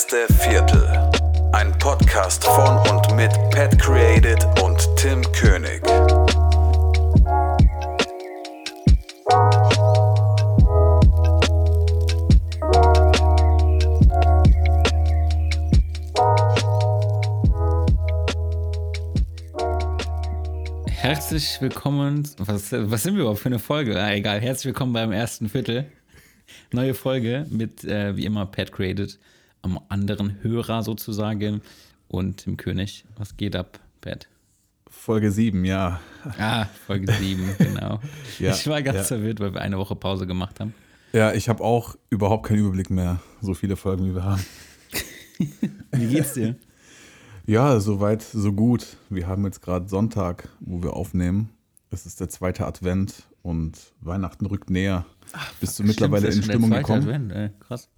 erste Viertel. Ein Podcast von und mit Pat Created und Tim König. Herzlich willkommen. Was, was sind wir überhaupt für eine Folge? Ah, egal. Herzlich willkommen beim ersten Viertel. Neue Folge mit, äh, wie immer, Pat Created am anderen Hörer sozusagen und Tim König. Was geht ab, Pat? Folge 7, ja. Ah, Folge 7, genau. Ja, ich war ganz ja. verwirrt, weil wir eine Woche Pause gemacht haben. Ja, ich habe auch überhaupt keinen Überblick mehr, so viele Folgen, wie wir haben. Wie geht's dir? Ja, soweit, so gut. Wir haben jetzt gerade Sonntag, wo wir aufnehmen. Es ist der zweite Advent und Weihnachten rückt näher. Bist du mittlerweile in Stimmung zweite gekommen? Advent, ey, krass.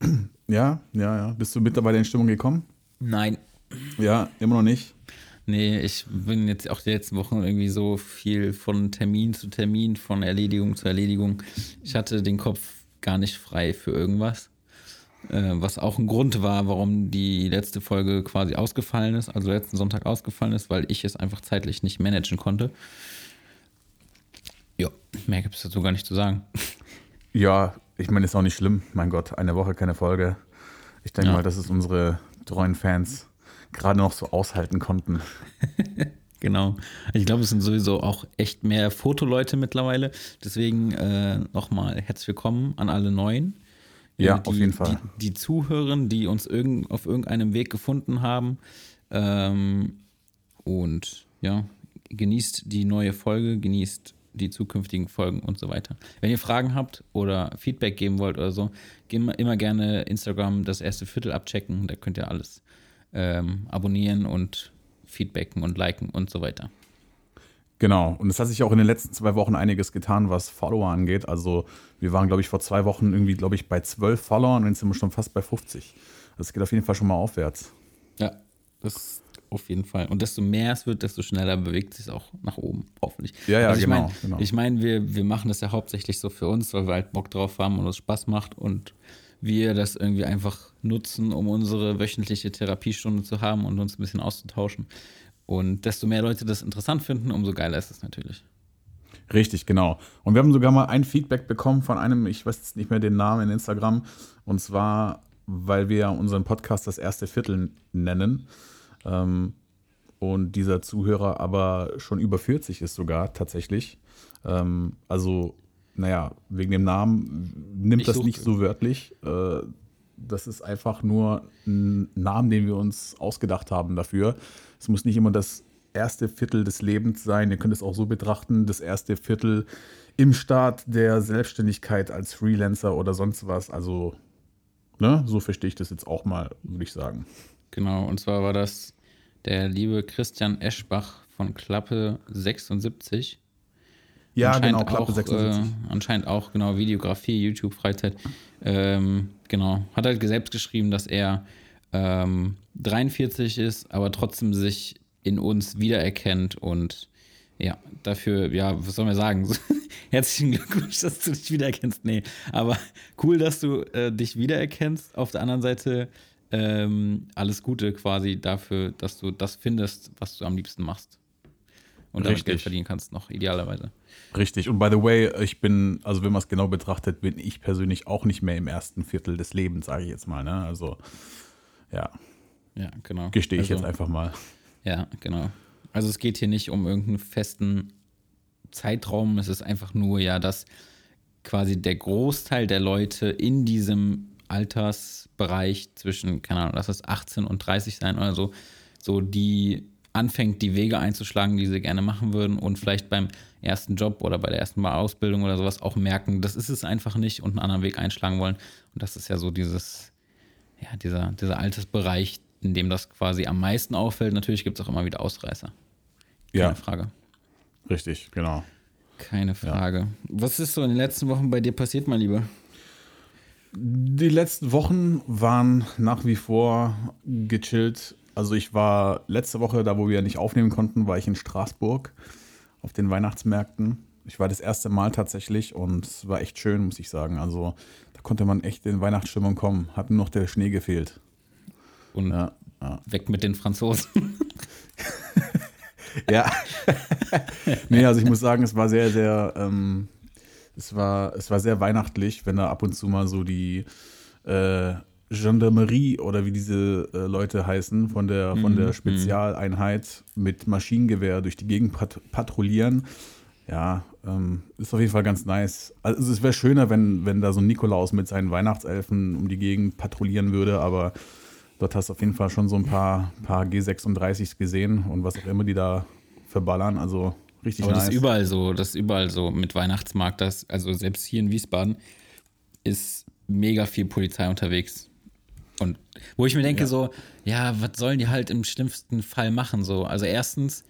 Ja, ja, ja. Bist du mittlerweile in Stimmung gekommen? Nein. Ja, immer noch nicht. Nee, ich bin jetzt auch die letzten Wochen irgendwie so viel von Termin zu Termin, von Erledigung zu Erledigung. Ich hatte den Kopf gar nicht frei für irgendwas. Äh, was auch ein Grund war, warum die letzte Folge quasi ausgefallen ist, also letzten Sonntag ausgefallen ist, weil ich es einfach zeitlich nicht managen konnte. Ja, mehr gibt es dazu gar nicht zu sagen. Ja, ich meine, ist auch nicht schlimm. Mein Gott, eine Woche keine Folge. Ich denke Ja. mal, dass es unsere treuen Fans gerade noch so aushalten konnten. Genau. Ich glaube, es sind sowieso auch echt mehr Fotoleute mittlerweile. Deswegen äh, nochmal herzlich willkommen an alle Neuen. Ja, Äh, die, auf jeden Fall. Die, die Zuhörer, die uns irgend, auf irgendeinem Weg gefunden haben. Ähm, und ja, genießt die neue Folge, genießt die zukünftigen Folgen und so weiter. Wenn ihr Fragen habt oder Feedback geben wollt oder so, gehen immer gerne Instagram das erste Viertel abchecken. Da könnt ihr alles ähm, abonnieren und feedbacken und liken und so weiter. Genau. Und es hat sich auch in den letzten zwei Wochen einiges getan, was Follower angeht. Also wir waren, glaube ich, vor zwei Wochen irgendwie, glaube ich, bei zwölf Followern und jetzt sind wir schon fast bei 50. Das geht auf jeden Fall schon mal aufwärts. Ja, das auf jeden Fall. Und desto mehr es wird, desto schneller bewegt es sich auch nach oben, hoffentlich. Ja, ja, also ich genau, Mein, genau. Ich meine, wir, wir machen das ja hauptsächlich so für uns, weil wir halt Bock drauf haben und es Spaß macht und wir das irgendwie einfach nutzen, um unsere wöchentliche Therapiestunde zu haben und uns ein bisschen auszutauschen. Und desto mehr Leute das interessant finden, umso geiler ist es natürlich. Richtig, genau. Und wir haben sogar mal ein Feedback bekommen von einem, ich weiß jetzt nicht mehr den Namen in Instagram, und zwar, weil wir unseren Podcast das erste Viertel nennen. Ähm, und dieser Zuhörer aber schon über 40 ist sogar tatsächlich. Ähm, also, naja, wegen dem Namen nimmt Ich das nicht so wörtlich. Äh, das ist einfach nur ein Name, den wir uns ausgedacht haben dafür. Es muss nicht immer das erste Viertel des Lebens sein. Ihr könnt es auch so betrachten, das erste Viertel im Start der Selbstständigkeit als Freelancer oder sonst was. Also, ne, so verstehe ich das jetzt auch mal, würde ich sagen. Genau, und zwar war das der liebe Christian Eschbach von Klappe 76. Ja, Anscheinend genau, Klappe auch, 76. Äh, anscheinend auch, genau, Videografie, YouTube, Freizeit. Ähm, genau. Hat halt selbst geschrieben, dass er ähm, 43 ist, aber trotzdem sich in uns wiedererkennt und ja, dafür, ja, was soll man sagen? Herzlichen Glückwunsch, dass du dich wiedererkennst. Nee, aber cool, dass du äh, dich wiedererkennst. Auf der anderen Seite ähm, alles Gute quasi dafür, dass du das findest, was du am liebsten machst. Und damit Richtig. Geld verdienen kannst, noch idealerweise. Richtig. Und by the way, ich bin, also wenn man es genau betrachtet, bin ich persönlich auch nicht mehr im ersten Viertel des Lebens, sage ich jetzt mal. Ne? Also, ja, Ja, genau. gestehe ich also, jetzt einfach mal. Ja, genau. Also es geht hier nicht um irgendeinen festen Zeitraum. Es ist einfach nur ja, dass quasi der Großteil der Leute in diesem Altersbereich zwischen, keine Ahnung, lass es 18 und 30 sein oder so, so die anfängt, die Wege einzuschlagen, die sie gerne machen würden und vielleicht beim ersten Job oder bei der ersten Mal Ausbildung oder sowas auch merken, das ist es einfach nicht und einen anderen Weg einschlagen wollen. Und das ist ja so dieses, ja, dieser, dieser Altersbereich, in dem das quasi am meisten auffällt. Natürlich gibt es auch immer wieder Ausreißer. Keine Ja, Frage. richtig, genau. Keine Frage. Was ist so in den letzten Wochen bei dir passiert, mein Lieber? Die letzten Wochen waren nach wie vor gechillt. Also ich war letzte Woche, da wo wir nicht aufnehmen konnten, war ich in Straßburg auf den Weihnachtsmärkten. Ich war das erste Mal tatsächlich und es war echt schön, muss ich sagen. Also da konnte man echt in Weihnachtsstimmung kommen. Hat nur noch der Schnee gefehlt. Und Ja, ja. weg mit den Franzosen. Ja. nee, also ich muss sagen, es war sehr, sehr, ähm, es war, es war sehr weihnachtlich, wenn da ab und zu mal so die äh, Gendarmerie oder wie diese äh, Leute heißen, von der, von der Spezialeinheit mit Maschinengewehr durch die Gegend pat patrouillieren. Ja, ähm, ist auf jeden Fall ganz nice. Also es wäre schöner, wenn, wenn da so ein Nikolaus mit seinen Weihnachtselfen um die Gegend patrouillieren würde, aber dort hast du auf jeden Fall schon so ein paar, paar G36s gesehen und was auch immer die da verballern. Also richtig Aber nice. das ist überall so, das ist überall so mit Weihnachtsmarkt, das, also selbst hier in Wiesbaden ist mega viel Polizei unterwegs. Und wo ich mir denke, Ja. so, ja, was sollen die halt im schlimmsten Fall machen? So, also erstens,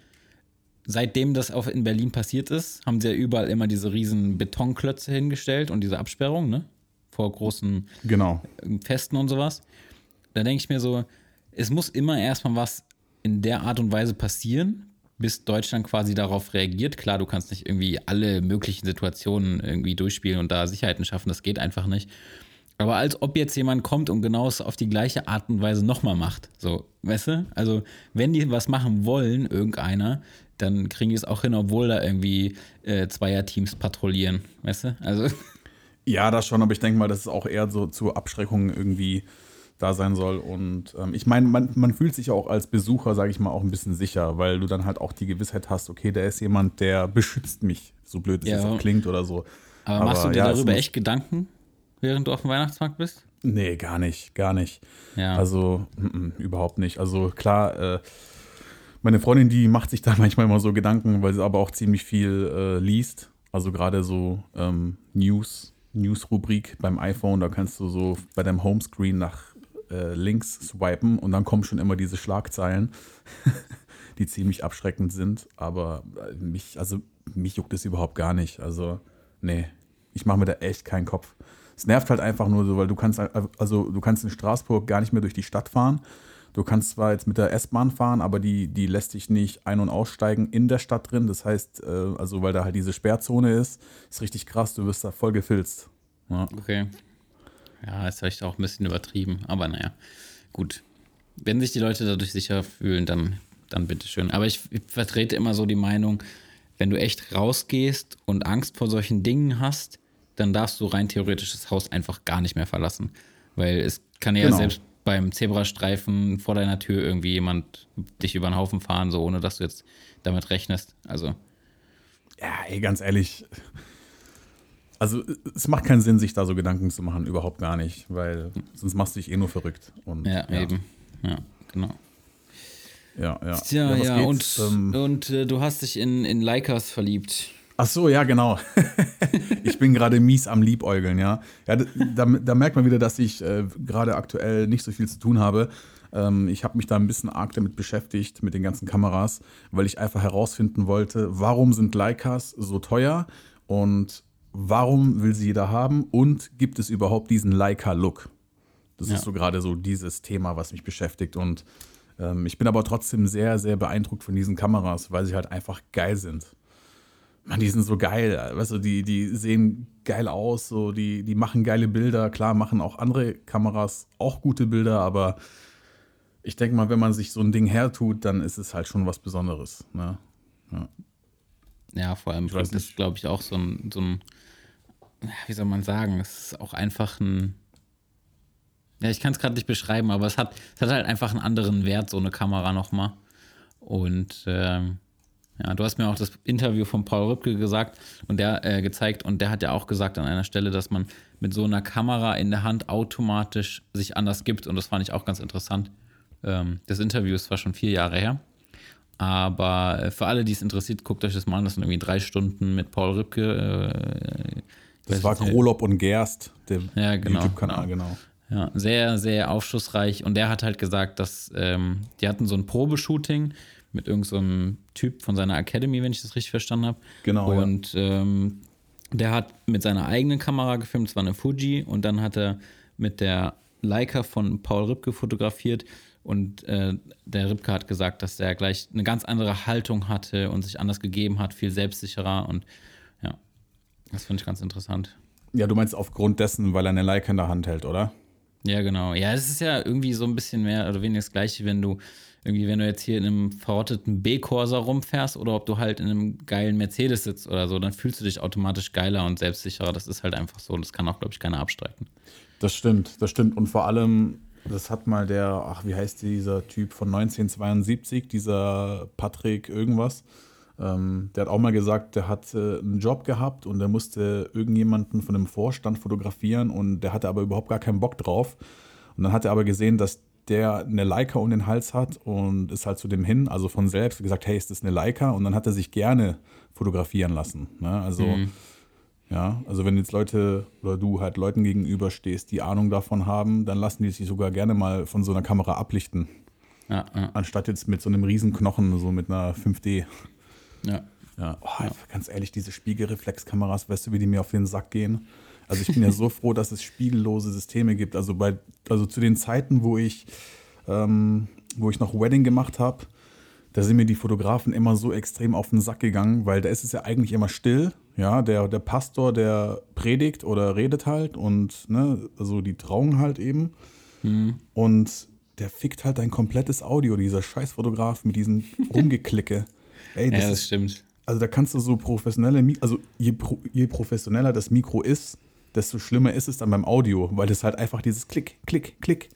seitdem das auch in Berlin passiert ist, haben sie ja überall immer diese riesen Betonklötze hingestellt und diese Absperrung, ne? Vor großen genau. Festen und sowas. Da denke ich mir so, es muss immer erstmal was in der Art und Weise passieren, bis Deutschland quasi darauf reagiert. Klar, du kannst nicht irgendwie alle möglichen Situationen irgendwie durchspielen und da Sicherheiten schaffen, das geht einfach nicht. Aber als ob jetzt jemand kommt und genau es auf die gleiche Art und Weise nochmal macht. So, weißt du? Also, wenn die was machen wollen, irgendeiner, dann kriegen die es auch hin, obwohl da irgendwie äh, Zweierteams patrouillieren. Weißt du? Also, Ja, das schon, aber ich denke mal, dass es auch eher so zur Abschreckung irgendwie da sein soll. Und ähm, ich meine, man, man fühlt sich auch als Besucher, sage ich mal, auch ein bisschen sicher, weil du dann halt auch die Gewissheit hast, okay, da ist jemand, der beschützt mich, so blöd es Ja. jetzt auch klingt oder so. aber, machst du dir ja, darüber echt Gedanken, während du auf dem Weihnachtsmarkt bist? Nee, gar nicht, gar nicht. Ja. Also mm, mm, überhaupt nicht. Also klar, äh, meine Freundin, die macht sich da manchmal immer so Gedanken, weil sie aber auch ziemlich viel äh, liest. Also gerade so ähm, News, News-Rubrik beim iPhone, da kannst du so bei deinem Homescreen nach äh, links swipen und dann kommen schon immer diese Schlagzeilen, die ziemlich abschreckend sind. Aber äh, mich, also mich juckt es überhaupt gar nicht. Also, nee, ich mache mir da echt keinen Kopf. Es nervt halt einfach nur so, weil du kannst, also du kannst in Straßburg gar nicht mehr durch die Stadt fahren. Du kannst zwar jetzt mit der S-Bahn fahren, aber die, die lässt dich nicht ein- und aussteigen in der Stadt drin. Das heißt, äh, also weil da halt diese Sperrzone ist, ist richtig krass, du wirst da voll gefilzt. Ja. Okay. Ja, ist vielleicht auch ein bisschen übertrieben, aber naja, gut. Wenn sich die Leute dadurch sicher fühlen, dann, dann bitteschön. Aber ich, ich vertrete immer so die Meinung, wenn du echt rausgehst und Angst vor solchen Dingen hast, dann darfst du rein theoretisch das Haus einfach gar nicht mehr verlassen. Weil es kann ja Genau. selbst beim Zebrastreifen vor deiner Tür irgendwie jemand dich über den Haufen fahren, so ohne dass du jetzt damit rechnest. Also, Ja, ey, ganz ehrlich. Also, es macht keinen Sinn, sich da so Gedanken zu machen, überhaupt gar nicht, weil sonst machst du dich eh nur verrückt. Und, ja, eben. Ja, genau. Ja, ja. Tja, ja, geht's? und, Ähm, und äh, du hast dich in, in Leikas verliebt. Ach so, ja, genau. ich bin gerade mies am Liebäugeln, ja. ja da, da, da merkt man wieder, dass ich äh, gerade aktuell nicht so viel zu tun habe. Ähm, ich habe mich da ein bisschen arg damit beschäftigt, mit den ganzen Kameras, weil ich einfach herausfinden wollte, warum sind Leicas so teuer und warum will sie jeder haben und gibt es überhaupt diesen Leica-Look? Das Ja. ist so gerade so dieses Thema, was mich beschäftigt und ähm, ich bin aber trotzdem sehr, sehr beeindruckt von diesen Kameras, weil sie halt einfach geil sind. Mann, die sind so geil. Weißt du, die, die sehen geil aus, so, die, die machen geile Bilder. Klar, machen auch andere Kameras auch gute Bilder, aber ich denke mal, wenn man sich so ein Ding hertut, dann ist es halt schon was Besonderes. Ne? Ja, vor allem das ist, glaube ich, auch so ein, so ein, ja, wie soll man sagen, es ist auch einfach ein, ja, ich kann es gerade nicht beschreiben, aber es hat, es hat halt einfach einen anderen Wert, so eine Kamera nochmal. Und ähm, ja, du hast mir auch das Interview von Paul Rübke gesagt und der äh, gezeigt und der hat ja auch gesagt an einer Stelle, dass man mit so einer Kamera in der Hand automatisch sich anders gibt und das fand ich auch ganz interessant. Ähm, das Interview ist zwar schon vier Jahre her, aber für alle, die es interessiert, guckt euch das mal an. Das sind irgendwie drei Stunden mit Paul Rübke. Äh, Das war. Krolop und Gerst, der Ja, genau, YouTube-Kanal, genau. Ja, sehr, sehr aufschlussreich. Und der hat halt gesagt, dass ähm, die hatten so ein Probeshooting mit irgendeinem so Typ von seiner Academy, wenn ich das richtig verstanden habe. Genau, ja. Und ähm, der hat mit seiner eigenen Kamera gefilmt, es war eine Fuji, und dann hat er mit der Leica von Paul Ripke fotografiert. Und äh, der Ripke hat gesagt, dass er gleich eine ganz andere Haltung hatte und sich anders gegeben hat, viel selbstsicherer. Und ja, das finde ich ganz interessant. Ja, du meinst aufgrund dessen, weil er eine Leica in der Hand hält, oder? Ja, genau. Ja, es ist ja irgendwie so ein bisschen mehr oder weniger das Gleiche, wenn du irgendwie, wenn du jetzt hier in einem verrotteten B-Corsa rumfährst oder ob du halt in einem geilen Mercedes sitzt oder so, dann fühlst du dich automatisch geiler und selbstsicherer. Das ist halt einfach so. Das kann auch, glaube ich, keiner abstreiten. Das stimmt, das stimmt. Und vor allem, das hat mal der, ach, wie heißt dieser Typ von 1972, dieser Patrick irgendwas. Ähm, der hat auch mal gesagt, der hat äh, einen Job gehabt und der musste irgendjemanden von einem Vorstand fotografieren und der hatte aber überhaupt gar keinen Bock drauf. Und dann hat er aber gesehen, dass der eine Leica um den Hals hat und ist halt zu dem hin, also von selbst gesagt, hey, ist das eine Leica? Und dann hat er sich gerne fotografieren lassen. Ne? Also, mhm. Ja, also wenn jetzt Leute oder du halt Leuten gegenüber stehst, die Ahnung davon haben, dann lassen die sich sogar gerne mal von so einer Kamera ablichten. Ja, ja. Anstatt jetzt mit so einem Riesenknochen, so mit einer 5D. Ja. Ja. Oh, ganz ehrlich, diese Spiegelreflexkameras, weißt du, wie die mir auf den Sack gehen? Also ich bin ja so froh, dass es spiegellose Systeme gibt. Also bei, also zu den Zeiten, wo ich, ähm, wo ich noch Wedding gemacht habe, da sind mir die Fotografen immer so extrem auf den Sack gegangen, weil da ist es ja eigentlich immer still. Ja, der, der Pastor, der predigt oder redet halt und ne, also die Trauung halt eben. Mhm. Und der fickt halt dein komplettes Audio, dieser Scheißfotograf mit diesen Rumgeklicke. Ey, das ja, das ist, stimmt. Also da kannst du so professionelle, also je, je professioneller das Mikro ist, desto schlimmer ist es dann beim Audio, weil das halt einfach dieses Klick, Klick, Klick.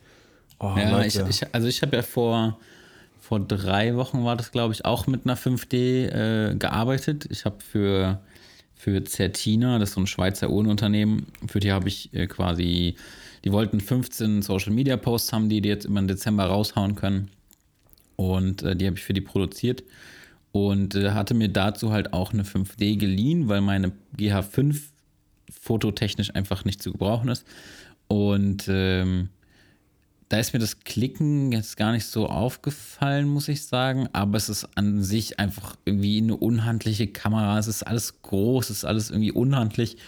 Oh, ja, ich, ich, also ich habe ja vor, vor drei Wochen war das, glaube ich, auch mit einer 5D äh, gearbeitet. Ich habe für, für Certina, das ist so ein Schweizer Uhrenunternehmen, für die habe ich äh, quasi, die wollten 15 Social Media Posts haben, die die jetzt immer im Dezember raushauen können. Und äh, die habe ich für die produziert und äh, hatte mir dazu halt auch eine 5D geliehen, weil meine GH5 fototechnisch einfach nicht zu gebrauchen ist. Und ähm, da ist mir das Klicken jetzt gar nicht so aufgefallen, muss ich sagen. Aber es ist an sich einfach irgendwie eine unhandliche Kamera. Es ist alles groß, es ist alles irgendwie unhandlich.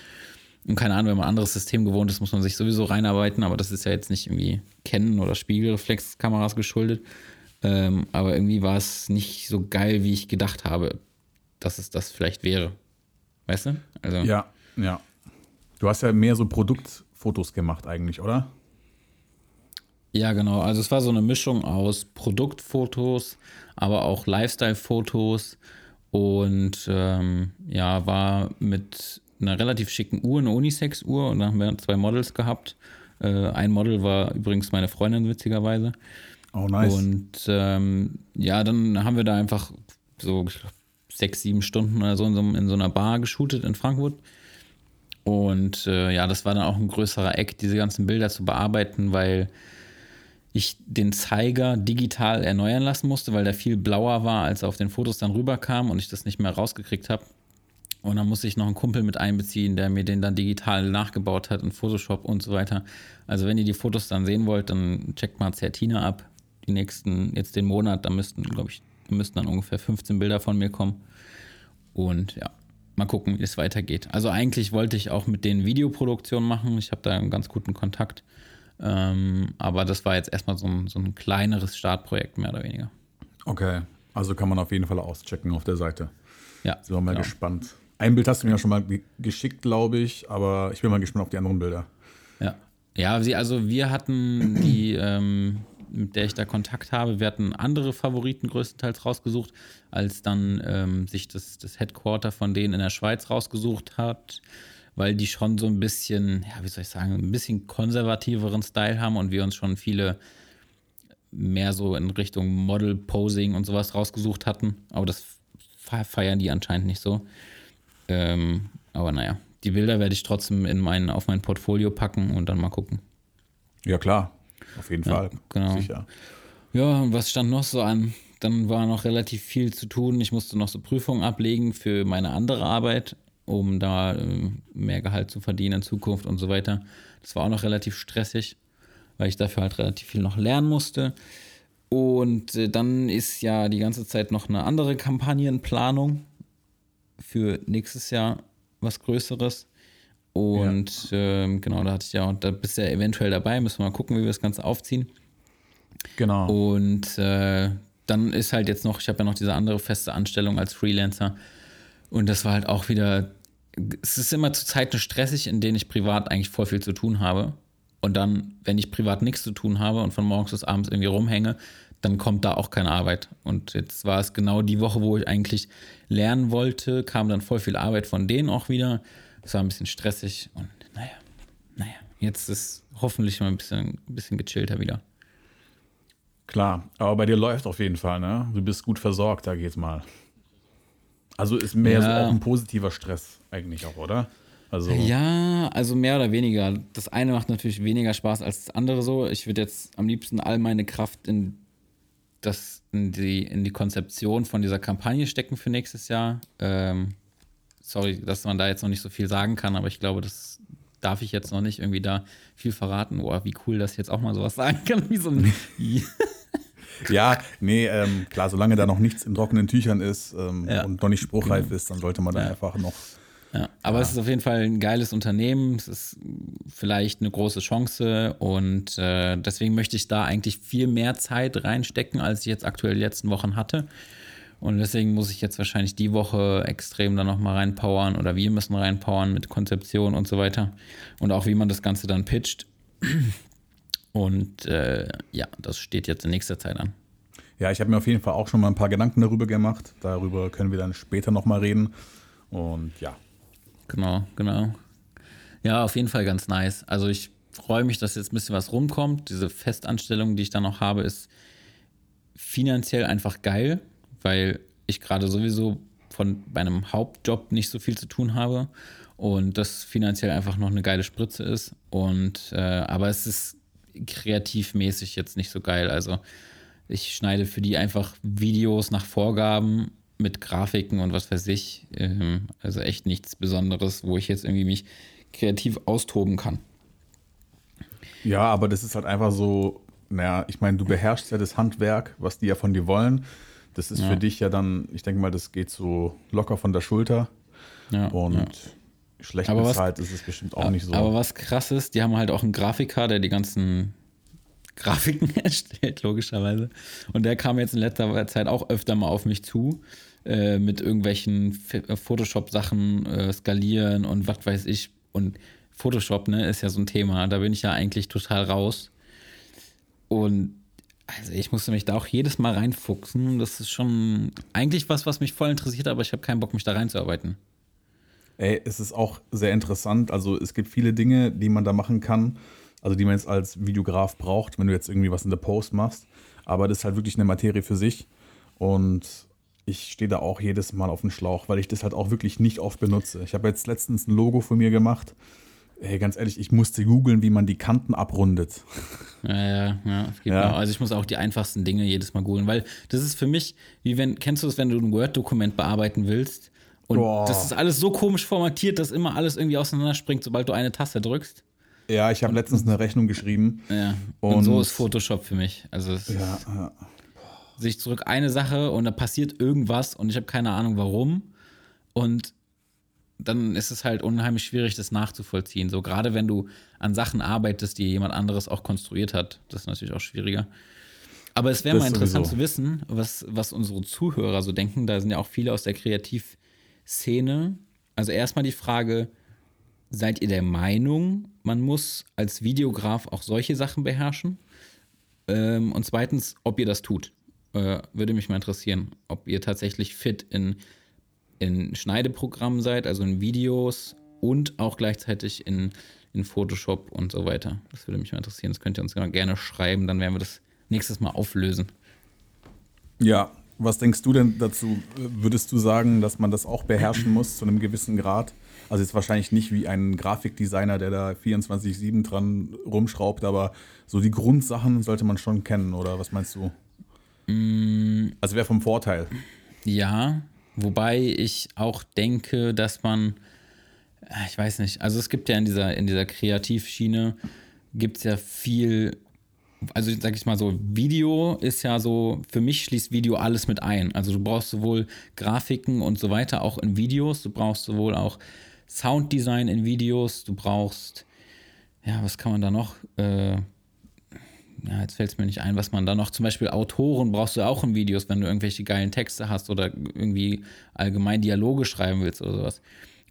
Und keine Ahnung, wenn man ein anderes System gewohnt ist, muss man sich sowieso reinarbeiten. Aber das ist ja jetzt nicht irgendwie Canon oder Spiegelreflexkameras geschuldet. Ähm, aber irgendwie war es nicht so geil, wie ich gedacht habe, dass es das vielleicht wäre. Weißt du? Also, ja, ja. Du hast ja mehr so Produktfotos gemacht eigentlich, oder? Ja, genau. Also es war so eine Mischung aus Produktfotos, aber auch Lifestyle-Fotos und ähm, ja, war mit einer relativ schicken Uhr, eine Unisex-Uhr und da haben wir zwei Models gehabt. Äh, ein Model war übrigens meine Freundin, witzigerweise. Oh, nice. Und ähm, ja, dann haben wir da einfach so sechs, sieben Stunden oder so in so, in so einer Bar geshootet in Frankfurt. Und äh, ja, das war dann auch ein größerer Eck, diese ganzen Bilder zu bearbeiten, weil ich den Zeiger digital erneuern lassen musste, weil der viel blauer war, als er auf den Fotos dann rüberkam und ich das nicht mehr rausgekriegt habe. Und dann musste ich noch einen Kumpel mit einbeziehen, der mir den dann digital nachgebaut hat in Photoshop und so weiter. Also wenn ihr die Fotos dann sehen wollt, dann checkt mal Zertina ab die nächsten, jetzt den Monat, da müssten, glaube ich, müssten dann ungefähr 15 Bilder von mir kommen. Und ja, mal gucken, wie es weitergeht. Also eigentlich wollte ich auch mit den Videoproduktionen machen. Ich habe da einen ganz guten Kontakt. Ähm, aber das war jetzt erstmal so ein, so ein kleineres Startprojekt, mehr oder weniger. Okay, also kann man auf jeden Fall auschecken auf der Seite. Ja. Sind wir mal genau. gespannt. Ein Bild hast du mir ja schon mal geschickt, glaube ich, aber ich bin mal gespannt auf die anderen Bilder. Ja. Ja, also wir hatten die, ähm, mit der ich da Kontakt habe. Wir hatten andere Favoriten größtenteils rausgesucht, als dann ähm, sich das, das Headquarter von denen in der Schweiz rausgesucht hat, weil die schon so ein bisschen, ja, wie soll ich sagen, ein bisschen konservativeren Style haben und wir uns schon viele mehr so in Richtung Model-Posing und sowas rausgesucht hatten. Aber das feiern die anscheinend nicht so. Ähm, aber naja, die Bilder werde ich trotzdem in mein, auf mein Portfolio packen und dann mal gucken. Ja, klar. Auf jeden ja, Fall. Genau. Sicher. Ja, und was stand noch so an? Dann war noch relativ viel zu tun. Ich musste noch so Prüfungen ablegen für meine andere Arbeit, um da äh, mehr Gehalt zu verdienen in Zukunft und so weiter. Das war auch noch relativ stressig, weil ich dafür halt relativ viel noch lernen musste. Und äh, dann ist ja die ganze Zeit noch eine andere Kampagnenplanung für nächstes Jahr was Größeres. Und ja. ähm, genau, da hatte ich ja, da bist du ja eventuell dabei, müssen wir mal gucken, wie wir das Ganze aufziehen. Genau. Und äh, dann ist halt jetzt noch, ich habe ja noch diese andere feste Anstellung als Freelancer. Und das war halt auch wieder es ist immer zu Zeiten stressig, in denen ich privat eigentlich voll viel zu tun habe. Und dann, wenn ich privat nichts zu tun habe und von morgens bis abends irgendwie rumhänge, dann kommt da auch keine Arbeit. Und jetzt war es genau die Woche, wo ich eigentlich lernen wollte, kam dann voll viel Arbeit von denen auch wieder. Es war ein bisschen stressig und naja, naja, jetzt ist hoffentlich mal ein bisschen, ein bisschen gechillter wieder. Klar, aber bei dir läuft auf jeden Fall, ne? Du bist gut versorgt, da geht's mal. Also ist mehr Ja. so auch ein positiver Stress eigentlich auch, oder? Also Ja, also mehr oder weniger. Das eine macht natürlich weniger Spaß als das andere so. Ich würde jetzt am liebsten all meine Kraft in, das, in, die, in die Konzeption von dieser Kampagne stecken für nächstes Jahr. Ähm, sorry, dass man da jetzt noch nicht so viel sagen kann, aber ich glaube, das darf ich jetzt noch nicht irgendwie da viel verraten. Boah, wie cool, dass ich jetzt auch mal sowas sagen kann. Wie so ein Ja, nee, ähm, klar, solange da noch nichts in trockenen Tüchern ist ähm, Ja. und noch nicht spruchreif ist, dann sollte man da Ja. einfach noch. Ja, aber es ist auf jeden Fall ein geiles Unternehmen. Es ist vielleicht eine große Chance und äh, deswegen möchte ich da eigentlich viel mehr Zeit reinstecken, als ich jetzt aktuell die letzten Wochen hatte. Und deswegen muss ich jetzt wahrscheinlich die Woche extrem da nochmal reinpowern oder wir müssen reinpowern mit Konzeption und so weiter. Und auch wie man das Ganze dann pitcht. Und äh, ja, das steht jetzt in nächster Zeit an. Ja, ich habe mir auf jeden Fall auch schon mal ein paar Gedanken darüber gemacht. Darüber können wir dann später nochmal reden. Und ja, Genau, genau. Ja, auf jeden Fall ganz nice. Also ich freue mich, dass jetzt ein bisschen was rumkommt. Diese Festanstellung, die ich dann noch habe, ist finanziell einfach geil, weil ich gerade sowieso von meinem Hauptjob nicht so viel zu tun habe und das finanziell einfach noch eine geile Spritze ist. Und äh, aber es ist kreativmäßig jetzt nicht so geil. Also ich schneide für die einfach Videos nach Vorgaben mit Grafiken und was weiß ich. Ähm, also echt nichts Besonderes, wo ich jetzt irgendwie mich kreativ austoben kann. Ja, aber das ist halt einfach so, naja, ich meine, du beherrschst ja das Handwerk, was die ja von dir wollen. Das ist Ja. für dich ja dann, ich denke mal, das geht so locker von der Schulter. Ja, Und ja. Schlecht Aber was- bezahlt ist es bestimmt auch nicht so. Aber was krass ist, die haben halt auch einen Grafiker, der die ganzen Grafiken erstellt, logischerweise. Und der kam jetzt in letzter Zeit auch öfter mal auf mich zu, äh, mit irgendwelchen äh, Photoshop-Sachen äh, skalieren und was weiß ich. Und Photoshop, ne, ist ja so ein Thema. Da bin ich ja eigentlich total raus. Und also ich musste mich da auch jedes Mal reinfuchsen. Das ist schon eigentlich was, was mich voll interessiert, aber ich habe keinen Bock, mich da reinzuarbeiten. Ey, es ist auch sehr interessant. Also es gibt viele Dinge, die man da machen kann, also die man jetzt als Videograf braucht, wenn du jetzt irgendwie was in der Post machst. Aber das ist halt wirklich eine Materie für sich. Und ich stehe da auch jedes Mal auf dem Schlauch, weil ich das halt auch wirklich nicht oft benutze. Ich habe jetzt letztens ein Logo von mir gemacht. Ey, ganz ehrlich, ich musste googeln, wie man die Kanten abrundet. Ja, ja, ja. Ja. Also ich muss auch die einfachsten Dinge jedes Mal googeln, weil das ist für mich, wie wenn, kennst du es, wenn du ein Word-Dokument bearbeiten willst und Boah. das ist alles so komisch formatiert, dass immer alles irgendwie auseinanderspringt, sobald du eine Taste drückst. Ja, ich habe letztens eine Rechnung geschrieben. Ja. Und, Und- so ist Photoshop für mich. Also es ist Ja, ja. sich zurück eine Sache und da passiert irgendwas und ich habe keine Ahnung warum und dann ist es halt unheimlich schwierig, das nachzuvollziehen. So gerade wenn du an Sachen arbeitest, die jemand anderes auch konstruiert hat, das ist natürlich auch schwieriger. Aber es wäre mal interessant sowieso. zu wissen, was, was unsere Zuhörer so denken. Da sind ja auch viele aus der Kreativszene. Also erstmal die Frage, seid ihr der Meinung, man muss als Videograf auch solche Sachen beherrschen? Ähm, und zweitens, ob ihr das tut. Äh, würde mich mal interessieren, ob ihr tatsächlich fit in, in Schneideprogrammen seid, also in Videos und auch gleichzeitig in, in Photoshop und so weiter. Das würde mich mal interessieren. Das könnt ihr uns gerne schreiben, dann werden wir das nächstes Mal auflösen. Ja, was denkst du denn dazu? Würdest du sagen, dass man das auch beherrschen muss zu einem gewissen Grad? Also jetzt wahrscheinlich nicht wie ein Grafikdesigner, der da 24-7 dran rumschraubt, aber so die Grundsachen sollte man schon kennen, oder was meinst du? Also wäre vom Vorteil. Ja, wobei ich auch denke, dass man, ich weiß nicht, also es gibt ja in dieser, in dieser Kreativschiene, gibt es ja viel, also sag ich mal so, Video ist ja so, für mich schließt Video alles mit ein. Also du brauchst sowohl Grafiken und so weiter auch in Videos, du brauchst sowohl auch Sounddesign in Videos, du brauchst, ja, was kann man da noch? Äh, ja, jetzt fällt es mir nicht ein, was man da noch, zum Beispiel Autoren brauchst du auch in Videos, wenn du irgendwelche geilen Texte hast oder irgendwie allgemein Dialoge schreiben willst oder sowas.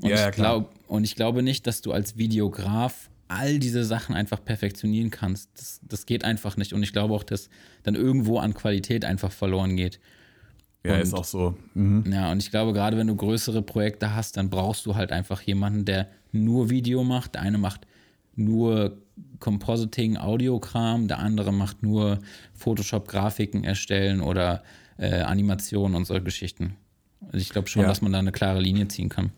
Und, Ja, ja, ich glaub, und ich glaube nicht, dass du als Videograf all diese Sachen einfach perfektionieren kannst. Das, das geht einfach nicht. Und ich glaube auch, dass dann irgendwo an Qualität einfach verloren geht. Ja, Und- ist auch so. Mhm. Ja, und ich glaube, gerade wenn du größere Projekte hast, dann brauchst du halt einfach jemanden, der nur Video macht. Der eine macht nur Compositing, Audiokram, der andere macht nur Photoshop-Grafiken erstellen oder äh, Animationen und solche Geschichten. Also ich glaube schon, Ja. dass man da eine klare Linie ziehen kann.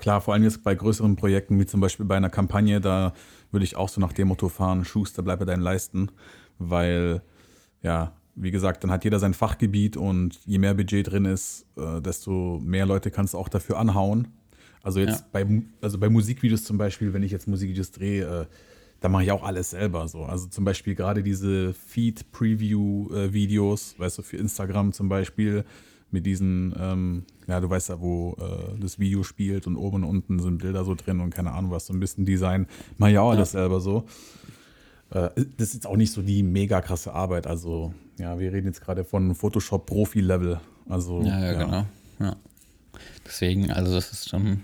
Klar, vor allem jetzt bei größeren Projekten, wie zum Beispiel bei einer Kampagne, da würde ich auch so nach dem Motto fahren, Schuster, bleib bei deinen Leisten, weil, ja, wie gesagt, dann hat jeder sein Fachgebiet und je mehr Budget drin ist, äh, desto mehr Leute kannst du auch dafür anhauen. Also jetzt Ja. bei, also bei Musikvideos zum Beispiel, wenn ich jetzt Musikvideos drehe, äh, da mache ich auch alles selber so. Also zum Beispiel gerade diese Feed-Preview-Videos, weißt du, für Instagram zum Beispiel, mit diesen, ähm, ja, du weißt ja, wo äh, das Video spielt und oben und unten sind Bilder so drin und keine Ahnung was, so ein bisschen Design. Mach ich auch alles selber so. Äh, das ist jetzt auch nicht so die mega krasse Arbeit. Also, ja, wir reden jetzt gerade von Photoshop-Profi-Level. Also, Ja, ja, genau. Ja. Deswegen, also das ist schon,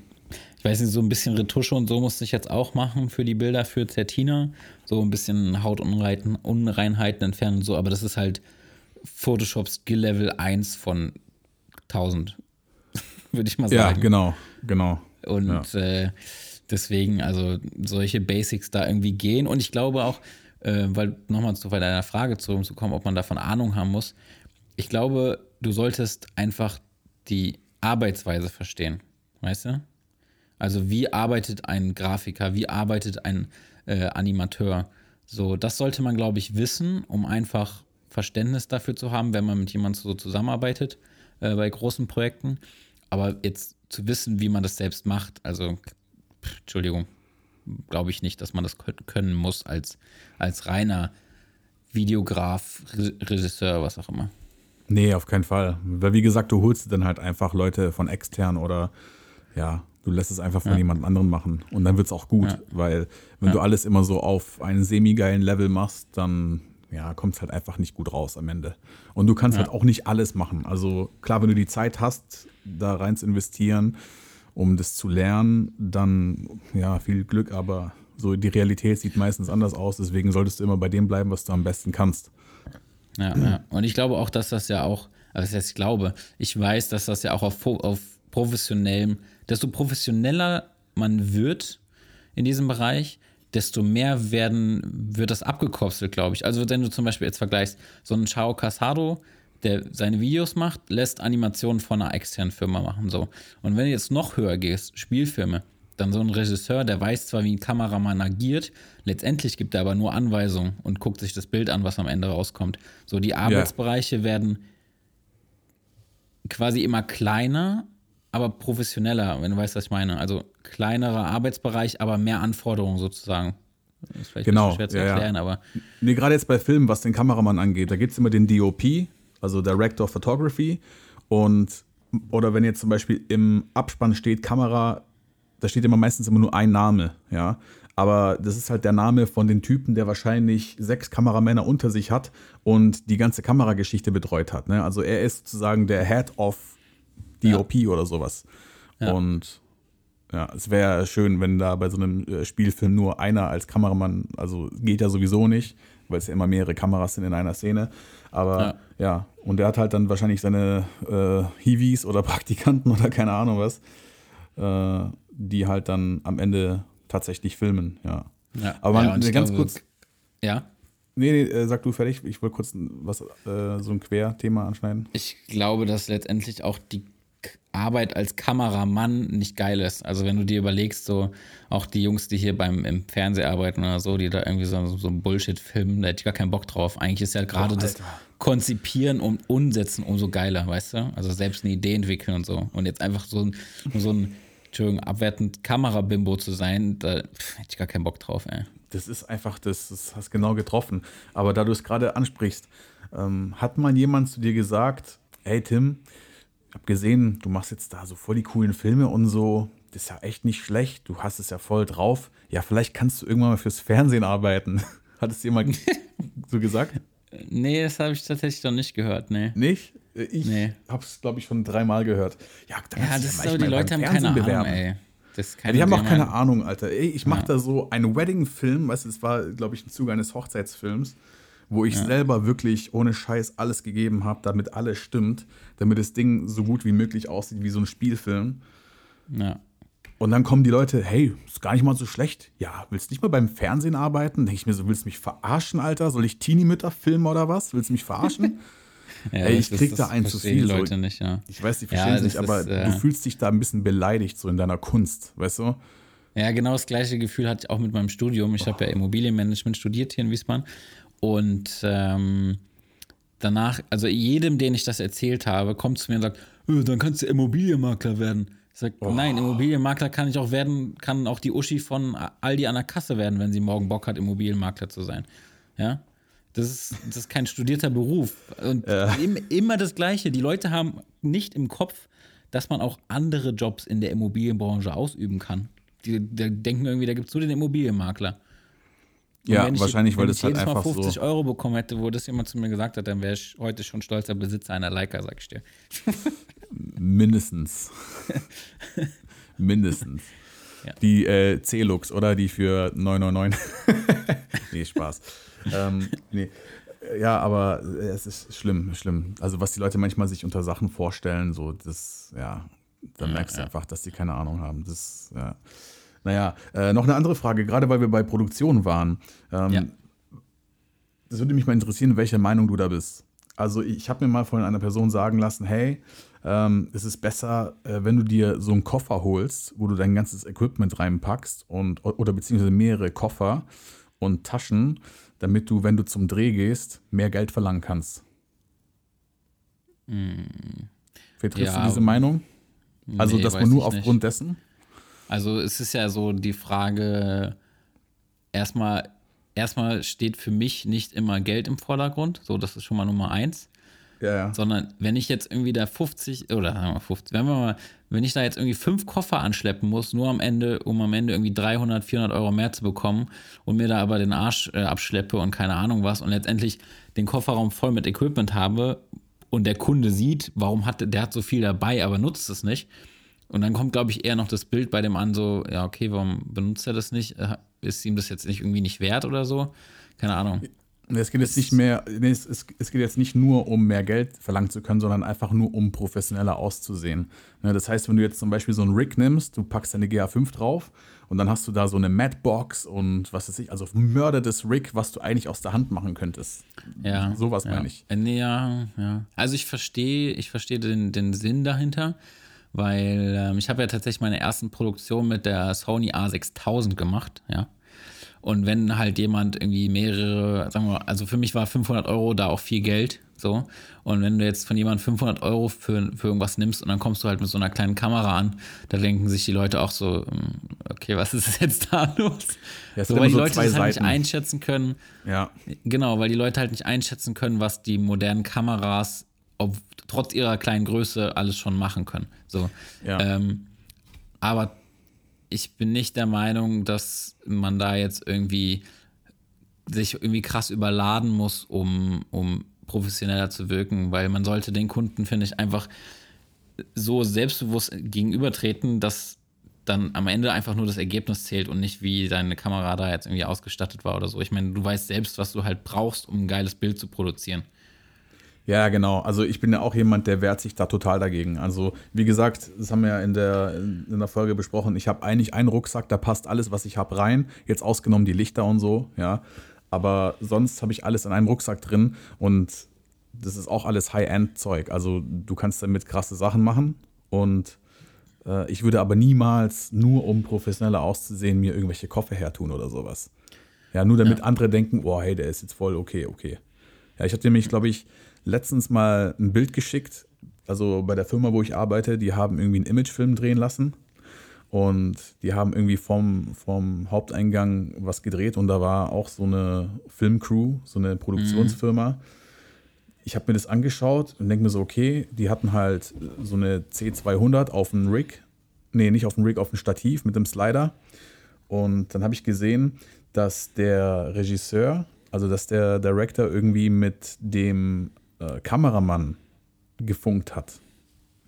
ich weiß nicht, so ein bisschen Retusche und so musste ich jetzt auch machen für die Bilder für Zertina. So ein bisschen Hautunreinheiten Unreinheiten entfernen und so, aber das ist halt Photoshop Skill Level 1 von 1000, würde ich mal Ja, sagen. genau, genau. Und äh, deswegen, also solche Basics da irgendwie gehen. Und ich glaube auch, äh, weil nochmal zu bei deiner Frage zurückzukommen, ob man davon Ahnung haben muss, ich glaube, du solltest einfach die Arbeitsweise verstehen. Weißt du? Also, wie arbeitet ein Grafiker, wie arbeitet ein äh, Animateur? So, das sollte man, glaube ich, wissen, um einfach Verständnis dafür zu haben, wenn man mit jemandem so zusammenarbeitet äh, bei großen Projekten. Aber jetzt zu wissen, wie man das selbst macht, also, pff, Entschuldigung, glaube ich nicht, dass man das kö- können muss als, als reiner Videograf, Re Regisseur, was auch immer. Nee, auf keinen Fall. Weil, wie gesagt, du holst dann halt einfach Leute von extern oder ja, du lässt es einfach von jemand anderem machen. Und dann wird es auch gut, Ja. weil wenn du alles immer so auf einen semi-geilen Level machst, dann ja, kommt es halt einfach nicht gut raus am Ende. Und du kannst halt auch nicht alles machen. Also klar, wenn du die Zeit hast, da rein zu investieren, um das zu lernen, dann ja, viel Glück, aber so die Realität sieht meistens anders aus. Deswegen solltest du immer bei dem bleiben, was du am besten kannst. Ja, ja. Und ich glaube auch, dass das ja auch, also das heißt, ich glaube, ich weiß, dass das ja auch auf, auf professionellem, desto professioneller man wird in diesem Bereich, desto mehr werden, wird das abgekopselt, glaube ich. Also wenn du zum Beispiel jetzt vergleichst, so einen Chao Casado, der seine Videos macht, lässt Animationen von einer externen Firma machen, so. Und wenn du jetzt noch höher gehst, Spielfilme, dann so ein Regisseur, der weiß zwar, wie ein Kameramann agiert, letztendlich gibt er aber nur Anweisungen und guckt sich das Bild an, was am Ende rauskommt. So, die Arbeitsbereiche werden quasi immer kleiner, aber professioneller, wenn du weißt, was ich meine. Also kleinerer Arbeitsbereich, aber mehr Anforderungen sozusagen. Das ist vielleicht Genau, schwer zu ja, ja. erklären, aber Nee, gerade jetzt bei Filmen, was den Kameramann angeht, da gibt es immer den DOP, also Director of Photography. Und, oder wenn jetzt zum Beispiel im Abspann steht Kamera, da steht immer meistens immer nur ein Name, ja. Aber das ist halt der Name von den Typen, der wahrscheinlich sechs Kameramänner unter sich hat und die ganze Kamerageschichte betreut hat. Ne? Also er ist sozusagen der Head of DOP oder sowas. Ja. Und ja, es wäre schön, wenn da bei so einem äh, Spielfilm nur einer als Kameramann, also geht ja sowieso nicht, weil es ja immer mehrere Kameras sind in einer Szene. Aber Ja. ja, und der hat halt dann wahrscheinlich seine äh, Hiwis oder Praktikanten oder keine Ahnung was, äh, die halt dann am Ende tatsächlich filmen, ja. ja. Aber man, ja, ganz glaube, kurz, Ja, nee, nee, äh, sag du fertig, ich wollte kurz was, äh, so ein Querthema anschneiden. ich glaube, dass letztendlich auch die Arbeit als Kameramann nicht geil ist. Also wenn du dir überlegst, so auch die Jungs, die hier beim im Fernsehen arbeiten oder so, die da irgendwie so, so Bullshit filmen, da hätte ich gar keinen Bock drauf. Eigentlich ist ja gerade das. Konzipieren und Umsetzen umso geiler, weißt du? Also selbst eine Idee entwickeln und so. Und jetzt einfach so ein, so ein Entschuldigung, abwertend Kamerabimbo zu sein, da pff, hätte ich gar keinen Bock drauf, ey. Das ist einfach, das, das hast genau getroffen. Aber da du es gerade ansprichst, ähm, hat mal jemand zu dir gesagt, hey Tim, ich habe gesehen, du machst jetzt da so voll die coolen Filme und so, das ist ja echt nicht schlecht, du hast es ja voll drauf. Ja, vielleicht kannst du irgendwann mal fürs Fernsehen arbeiten. Hat es jemand so gesagt? Nee, das habe ich tatsächlich noch nicht gehört, nee. Nicht? Ich Nee. habe es, glaube ich, schon dreimal gehört. Ja, da Ja, das ist aber, die Leute haben keine Fernsehen Ahnung, bewerben. ey. Ja, die haben auch keine Ahnung, Alter. Ey, ich mache Ja. da so einen Wedding-Film, weißt du, es war, glaube ich, im Zuge eines Hochzeitsfilms, wo ich selber wirklich ohne Scheiß alles gegeben habe, damit alles stimmt, damit das Ding so gut wie möglich aussieht wie so ein Spielfilm. Ja. Und dann kommen die Leute, hey, ist gar nicht mal so schlecht. Ja, willst nicht mal beim Fernsehen arbeiten? Denke ich mir so, willst du mich verarschen, Alter? Soll ich Teenie-Mütter filmen oder was? Willst du mich verarschen? Ja, Ey, ich das- krieg das da einen zu viel, Die so. Leute nicht, ja. Ich weiß, die Ja, verstehen es nicht, aber ist, äh, du fühlst dich da ein bisschen beleidigt, so in deiner Kunst, weißt du? Ja, genau das gleiche Gefühl hatte ich auch mit meinem Studium. Ich habe ja Immobilienmanagement studiert hier in Wiesbaden. Und ähm, danach, also jedem, den ich das erzählt habe, kommt zu mir und sagt, "Äh, dann kannst du Immobilienmakler werden. Ich sage, nein, Immobilienmakler kann ich auch werden, kann auch die Uschi von Aldi an der Kasse werden, wenn sie morgen Bock hat, Immobilienmakler zu sein. Ja. Das ist, das ist kein studierter Beruf. Und im, immer das Gleiche. Die Leute haben nicht im Kopf, dass man auch andere Jobs in der Immobilienbranche ausüben kann. Die, die denken irgendwie, da gibt es nur den Immobilienmakler. Ja, wenn ich- wahrscheinlich, weil das halt jedes Mal einfach 50 so. Euro bekommen hätte, wo das jemand zu mir gesagt hat, dann wäre ich heute schon stolzer Besitzer einer Leica, sag ich dir. Mindestens. Mindestens. Ja. Die äh, C-Lux, oder? Die für 999. nee, Spaß. ähm, nee. Ja, aber äh, es ist schlimm, schlimm. Also, was die Leute manchmal sich unter Sachen vorstellen, so, das, ja, dann merkst du einfach, dass die keine Ahnung haben. Das, ja. Naja, äh, noch eine andere Frage, gerade weil wir bei Produktion waren. Ähm, Ja. das würde mich mal interessieren, welche Meinung du da bist. Also ich habe mir mal von einer Person sagen lassen, hey, ähm, es ist besser, äh, wenn du dir so einen Koffer holst, wo du dein ganzes Equipment reinpackst und oder beziehungsweise mehrere Koffer und Taschen, damit du, wenn du zum Dreh gehst, mehr Geld verlangen kannst. Vertrittst Ja, du diese Meinung? Also, Nee, dass man nur ich nicht. aufgrund dessen? Also es ist ja so die Frage, erstmal, erstmal steht für mich nicht immer Geld im Vordergrund, so das ist schon mal Nummer eins, Ja, ja. sondern wenn ich jetzt irgendwie da 50 oder sagen wir 50, wenn wir mal, wenn ich da jetzt irgendwie fünf Koffer anschleppen muss, nur am Ende, um am Ende irgendwie 300, 400 Euro mehr zu bekommen und mir da aber den Arsch äh, abschleppe und keine Ahnung was und letztendlich den Kofferraum voll mit Equipment habe und der Kunde sieht, warum hat der- der hat so viel dabei, aber nutzt es nicht. Und dann kommt, glaube ich, eher noch das Bild bei dem an, so, ja, okay, warum benutzt er das nicht? Äh, Ist ihm das jetzt nicht irgendwie nicht wert oder so? Keine Ahnung. Es geht jetzt nicht mehr, nee, es, es, es geht jetzt nicht nur um mehr Geld verlangen zu können, sondern einfach nur um professioneller auszusehen. Ne, das heißt, wenn du jetzt zum Beispiel so einen Rig nimmst, du packst deine GA5 drauf und dann hast du da so eine Matbox und was weiß ich, also mördertes Rig, was du eigentlich aus der Hand machen könntest. Ja. Sowas ja. meine ich. Äh, Nee, ja, ja. Also ich verstehe, ich verstehe den, den Sinn dahinter, weil ähm, ich habe ja tatsächlich meine ersten Produktion mit der Sony A6000 gemacht, ja. Und wenn halt jemand irgendwie mehrere, sagen wir mal, also für mich war 500 Euro da auch viel Geld, so. Und wenn du jetzt von jemandem 500 Euro für, für irgendwas nimmst und dann kommst du halt mit so einer kleinen Kamera an, da denken sich die Leute auch so, hm, okay, was ist jetzt da los? Ja, so, weil die so Leute das halt nicht einschätzen können, Ja. Genau, weil die Leute halt nicht einschätzen können, was die modernen Kameras, ob, trotz ihrer kleinen Größe, alles schon machen können. So. Ja. Ähm, aber ich bin nicht der Meinung, dass man da jetzt irgendwie sich irgendwie krass überladen muss, um, um professioneller zu wirken, weil man sollte den Kunden, finde ich, einfach so selbstbewusst gegenübertreten, dass dann am Ende einfach nur das Ergebnis zählt und nicht, wie deine Kamera da jetzt irgendwie ausgestattet war oder so. Ich meine, du weißt selbst, was du halt brauchst, um ein geiles Bild zu produzieren. Ja, genau. Also ich bin ja auch jemand, der wehrt sich da total dagegen. Also wie gesagt, das haben wir ja in der, in der Folge besprochen. Ich habe eigentlich einen Rucksack, da passt alles, was ich habe, rein. Jetzt ausgenommen die Lichter und so, ja. Aber sonst habe ich alles in einem Rucksack drin und das ist auch alles High-End-Zeug. Also du kannst damit krasse Sachen machen und äh, ich würde aber niemals, nur um professioneller auszusehen, mir irgendwelche Koffer hertun oder sowas. Ja, nur damit andere denken, oh, hey, der ist jetzt voll okay, okay. Ja, ich hatte nämlich, glaube ich, letztens mal ein Bild geschickt. Also bei der Firma, wo ich arbeite, die haben irgendwie einen Imagefilm drehen lassen. Und die haben irgendwie vom, vom Haupteingang was gedreht und da war auch so eine Filmcrew, so eine Produktionsfirma. Ich habe mir das angeschaut und denke mir so, okay, die hatten halt so eine C200 auf dem Rig. Nee, nicht auf dem Rig, auf dem Stativ mit dem Slider. Und dann habe ich gesehen, dass der Regisseur, also dass der Director irgendwie mit dem äh, Kameramann gefunkt hat.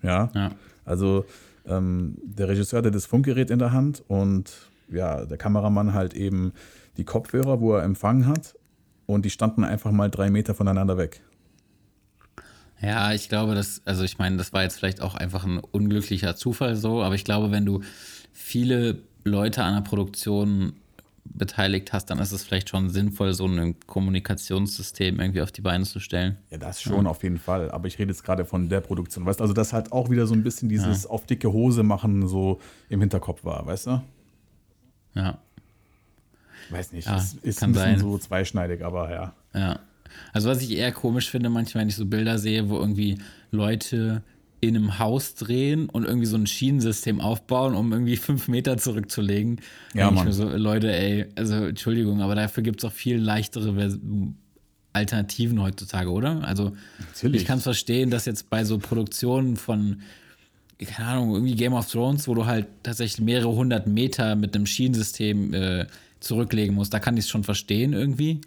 Ja. Ja. Also ähm, der Regisseur hatte das Funkgerät in der Hand und ja, der Kameramann halt eben die Kopfhörer, wo er empfangen hat und die standen einfach mal drei Meter voneinander weg. Ja, ich glaube, dass, also ich meine, das war jetzt vielleicht auch einfach ein unglücklicher Zufall so, aber ich glaube, wenn du viele Leute an der Produktion beteiligt hast, dann ist es vielleicht schon sinnvoll, so ein Kommunikationssystem irgendwie auf die Beine zu stellen. Ja, das schon ja. auf jeden Fall. Aber ich rede jetzt gerade von der Produktion. Weißt du, also das halt auch wieder so ein bisschen dieses ja. auf dicke Hose machen so im Hinterkopf war, weißt du? Ja. Weiß nicht, ja, ist, ist ein bisschen sein. so zweischneidig, aber ja. Ja. Also was ich eher komisch finde, manchmal, wenn ich so Bilder sehe, wo irgendwie Leute in einem Haus drehen und irgendwie so ein Schienensystem aufbauen, um irgendwie fünf Meter zurückzulegen. Ja, Mann. So, Leute, ey, also Entschuldigung, aber dafür gibt es auch viel leichtere Alternativen heutzutage, oder? Also Natürlich. ich kann es verstehen, dass jetzt bei so Produktionen von, keine Ahnung, irgendwie Game of Thrones, wo du halt tatsächlich mehrere hundert Meter mit einem Schienensystem äh, zurücklegen musst, da kann ich es schon verstehen irgendwie.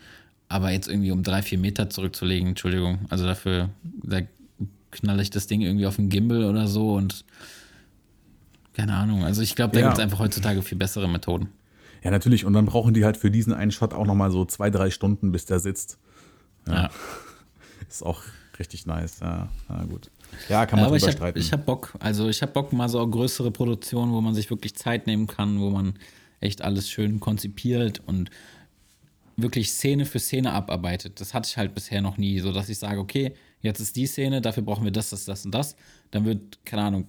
Aber jetzt irgendwie um drei, vier Meter zurückzulegen, Entschuldigung, also dafür, da knalle ich das Ding irgendwie auf den Gimbal oder so und keine Ahnung. Also ich glaube, da ja. gibt es einfach heutzutage viel bessere Methoden. Ja, natürlich. Und dann brauchen die halt für diesen einen Shot auch nochmal so zwei, drei Stunden, bis der sitzt. Ja. ja. Ist auch richtig nice. Ja, ja gut. Ja, kann man drüber ich streiten. ich habe Bock. Also ich habe Bock mal so größere Produktionen, wo man sich wirklich Zeit nehmen kann, wo man echt alles schön konzipiert und wirklich Szene für Szene abarbeitet. Das hatte ich halt bisher noch nie, so dass ich sage, okay, jetzt ist die Szene, dafür brauchen wir das, das, das und das. Dann wird, keine Ahnung,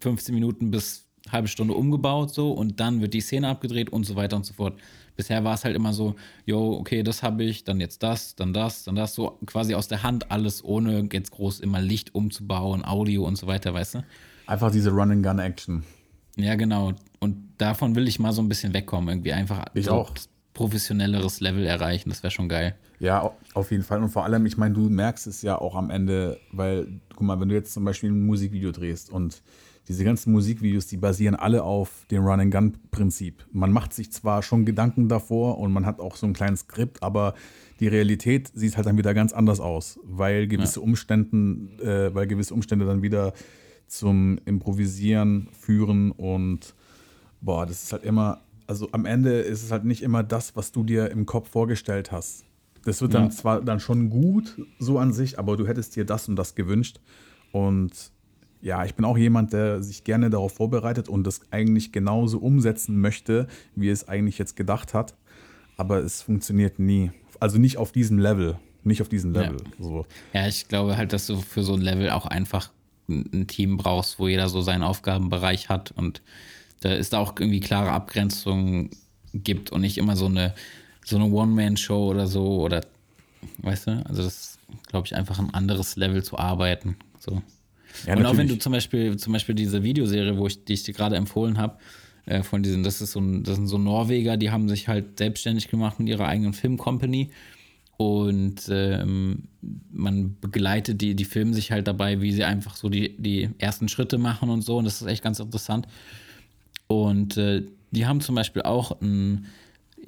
15 Minuten bis halbe Stunde umgebaut so und dann wird die Szene abgedreht und so weiter und so fort. Bisher war es halt immer so, yo, okay, das habe ich, dann jetzt das, dann das, dann das, so quasi aus der Hand alles, ohne jetzt groß immer Licht umzubauen, Audio und so weiter, weißt du? Einfach diese Run-and-Gun-Action. Ja, genau. Und davon will ich mal so ein bisschen wegkommen, irgendwie einfach. Ich so auch professionelleres Level erreichen. Das wäre schon geil. Ja, auf jeden Fall. Und vor allem, ich meine, du merkst es ja auch am Ende, weil, guck mal, wenn du jetzt zum Beispiel ein Musikvideo drehst und diese ganzen Musikvideos, die basieren alle auf dem Run-and-Gun-Prinzip. Man macht sich zwar schon Gedanken davor und man hat auch so ein kleines Skript, aber die Realität sieht halt dann wieder ganz anders aus, weil gewisse ja. Umständen, äh, weil gewisse Umstände dann wieder zum Improvisieren führen und boah, das ist halt immer also am Ende ist es halt nicht immer das, was du dir im Kopf vorgestellt hast. Das wird dann ja. zwar dann schon gut so an sich, aber du hättest dir das und das gewünscht. Und ja, ich bin auch jemand, der sich gerne darauf vorbereitet und das eigentlich genauso umsetzen möchte, wie es eigentlich jetzt gedacht hat. Aber es funktioniert nie. Also nicht auf diesem Level. Nicht auf diesem Level. Ja, so. ja ich glaube halt, dass du für so ein Level auch einfach ein Team brauchst, wo jeder so seinen Aufgabenbereich hat und da ist auch irgendwie klare Abgrenzung gibt und nicht immer so eine, so eine One-Man-Show oder so oder weißt du, also das ist, glaube ich, einfach ein anderes Level zu arbeiten. So. Ja, und natürlich. auch wenn du zum Beispiel, zum Beispiel diese Videoserie, wo ich, die ich dir gerade empfohlen habe, äh, von diesen, das ist so ein, das sind so Norweger, die haben sich halt selbstständig gemacht mit ihrer eigenen Filmcompany. Und ähm, man begleitet die, die filmen sich halt dabei, wie sie einfach so die, die ersten Schritte machen und so. Und das ist echt ganz interessant. Und äh, die haben zum Beispiel auch ein,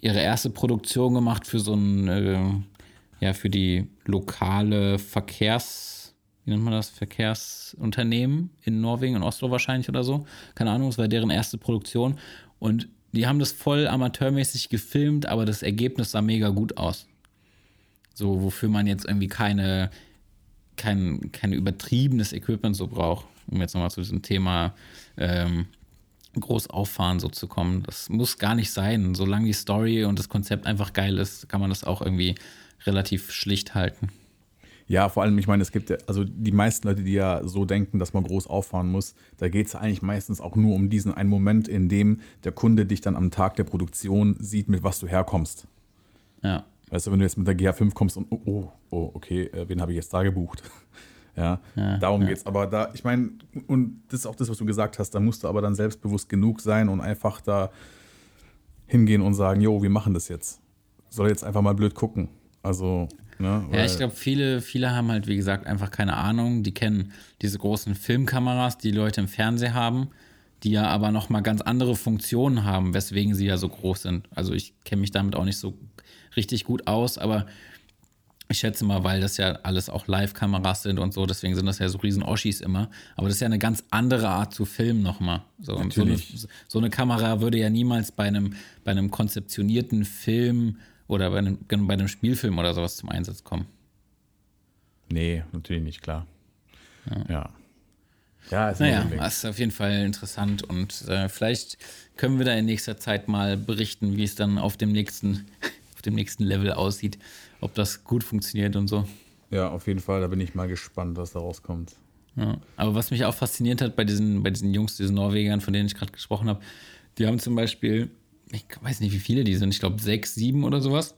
ihre erste Produktion gemacht für so ein, äh, ja, für die lokale Verkehrs, wie nennt man das, Verkehrsunternehmen in Norwegen, in Oslo wahrscheinlich oder so. Keine Ahnung, es war deren erste Produktion. Und die haben das voll amateurmäßig gefilmt, aber das Ergebnis sah mega gut aus. So, wofür man jetzt irgendwie keine, kein, kein übertriebenes Equipment so braucht. Um jetzt nochmal zu diesem Thema ähm, groß auffahren, so zu kommen. Das muss gar nicht sein. Solange die Story und das Konzept einfach geil ist, kann man das auch irgendwie relativ schlicht halten. Ja, vor allem, ich meine, es gibt ja, also die meisten Leute, die ja so denken, dass man groß auffahren muss, da geht es eigentlich meistens auch nur um diesen einen Moment, in dem der Kunde dich dann am Tag der Produktion sieht, mit was du herkommst. Ja. Weißt du, wenn du jetzt mit der GH5 kommst und, oh, oh, okay, äh, wen habe ich jetzt da gebucht? Ja, ja darum ja. geht's. Aber da, ich meine, und das ist auch das, was du gesagt hast, da musst du aber dann selbstbewusst genug sein und einfach da hingehen und sagen, jo, wir machen das jetzt. Soll jetzt einfach mal blöd gucken. Also, ne? Ja, ich glaube, viele, viele haben halt, wie gesagt, einfach keine Ahnung. Die kennen diese großen Filmkameras, die Leute im Fernsehen haben, die ja aber nochmal ganz andere Funktionen haben, weswegen sie ja so groß sind. Also ich kenne mich damit auch nicht so richtig gut aus, aber Ich schätze mal, weil das ja alles auch Live-Kameras sind und so, deswegen sind das ja so riesen Oschis immer. Aber das ist ja eine ganz andere Art zu filmen nochmal. So, so, eine, so eine Kamera würde ja niemals bei einem, bei einem konzeptionierten Film oder bei einem, bei einem Spielfilm oder sowas zum Einsatz kommen. Nee, natürlich nicht, klar. Ja. Ja, ist Naja, das ist auf jeden Fall interessant und äh, vielleicht können wir da in nächster Zeit mal berichten, wie es dann auf dem nächsten, auf dem nächsten Level aussieht, ob das gut funktioniert und so. Ja, auf jeden Fall. Da bin ich mal gespannt, was da rauskommt. Ja. Aber was mich auch fasziniert hat bei diesen, bei diesen Jungs, diesen Norwegern, von denen ich gerade gesprochen habe, die haben zum Beispiel, ich weiß nicht, wie viele die sind, ich glaube sechs, sieben oder sowas.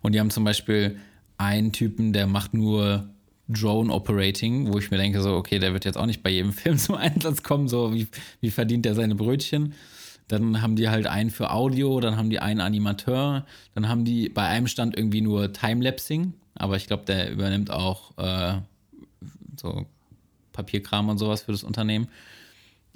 Und die haben zum Beispiel einen Typen, der macht nur Drone Operating, wo ich mir denke, so, okay, der wird jetzt auch nicht bei jedem Film zum Einsatz kommen, so wie, wie verdient der seine Brötchen. Dann haben die halt einen für Audio, dann haben die einen Animateur, dann haben die bei einem Stand irgendwie nur Timelapsing, aber ich glaube, der übernimmt auch äh, so Papierkram und sowas für das Unternehmen.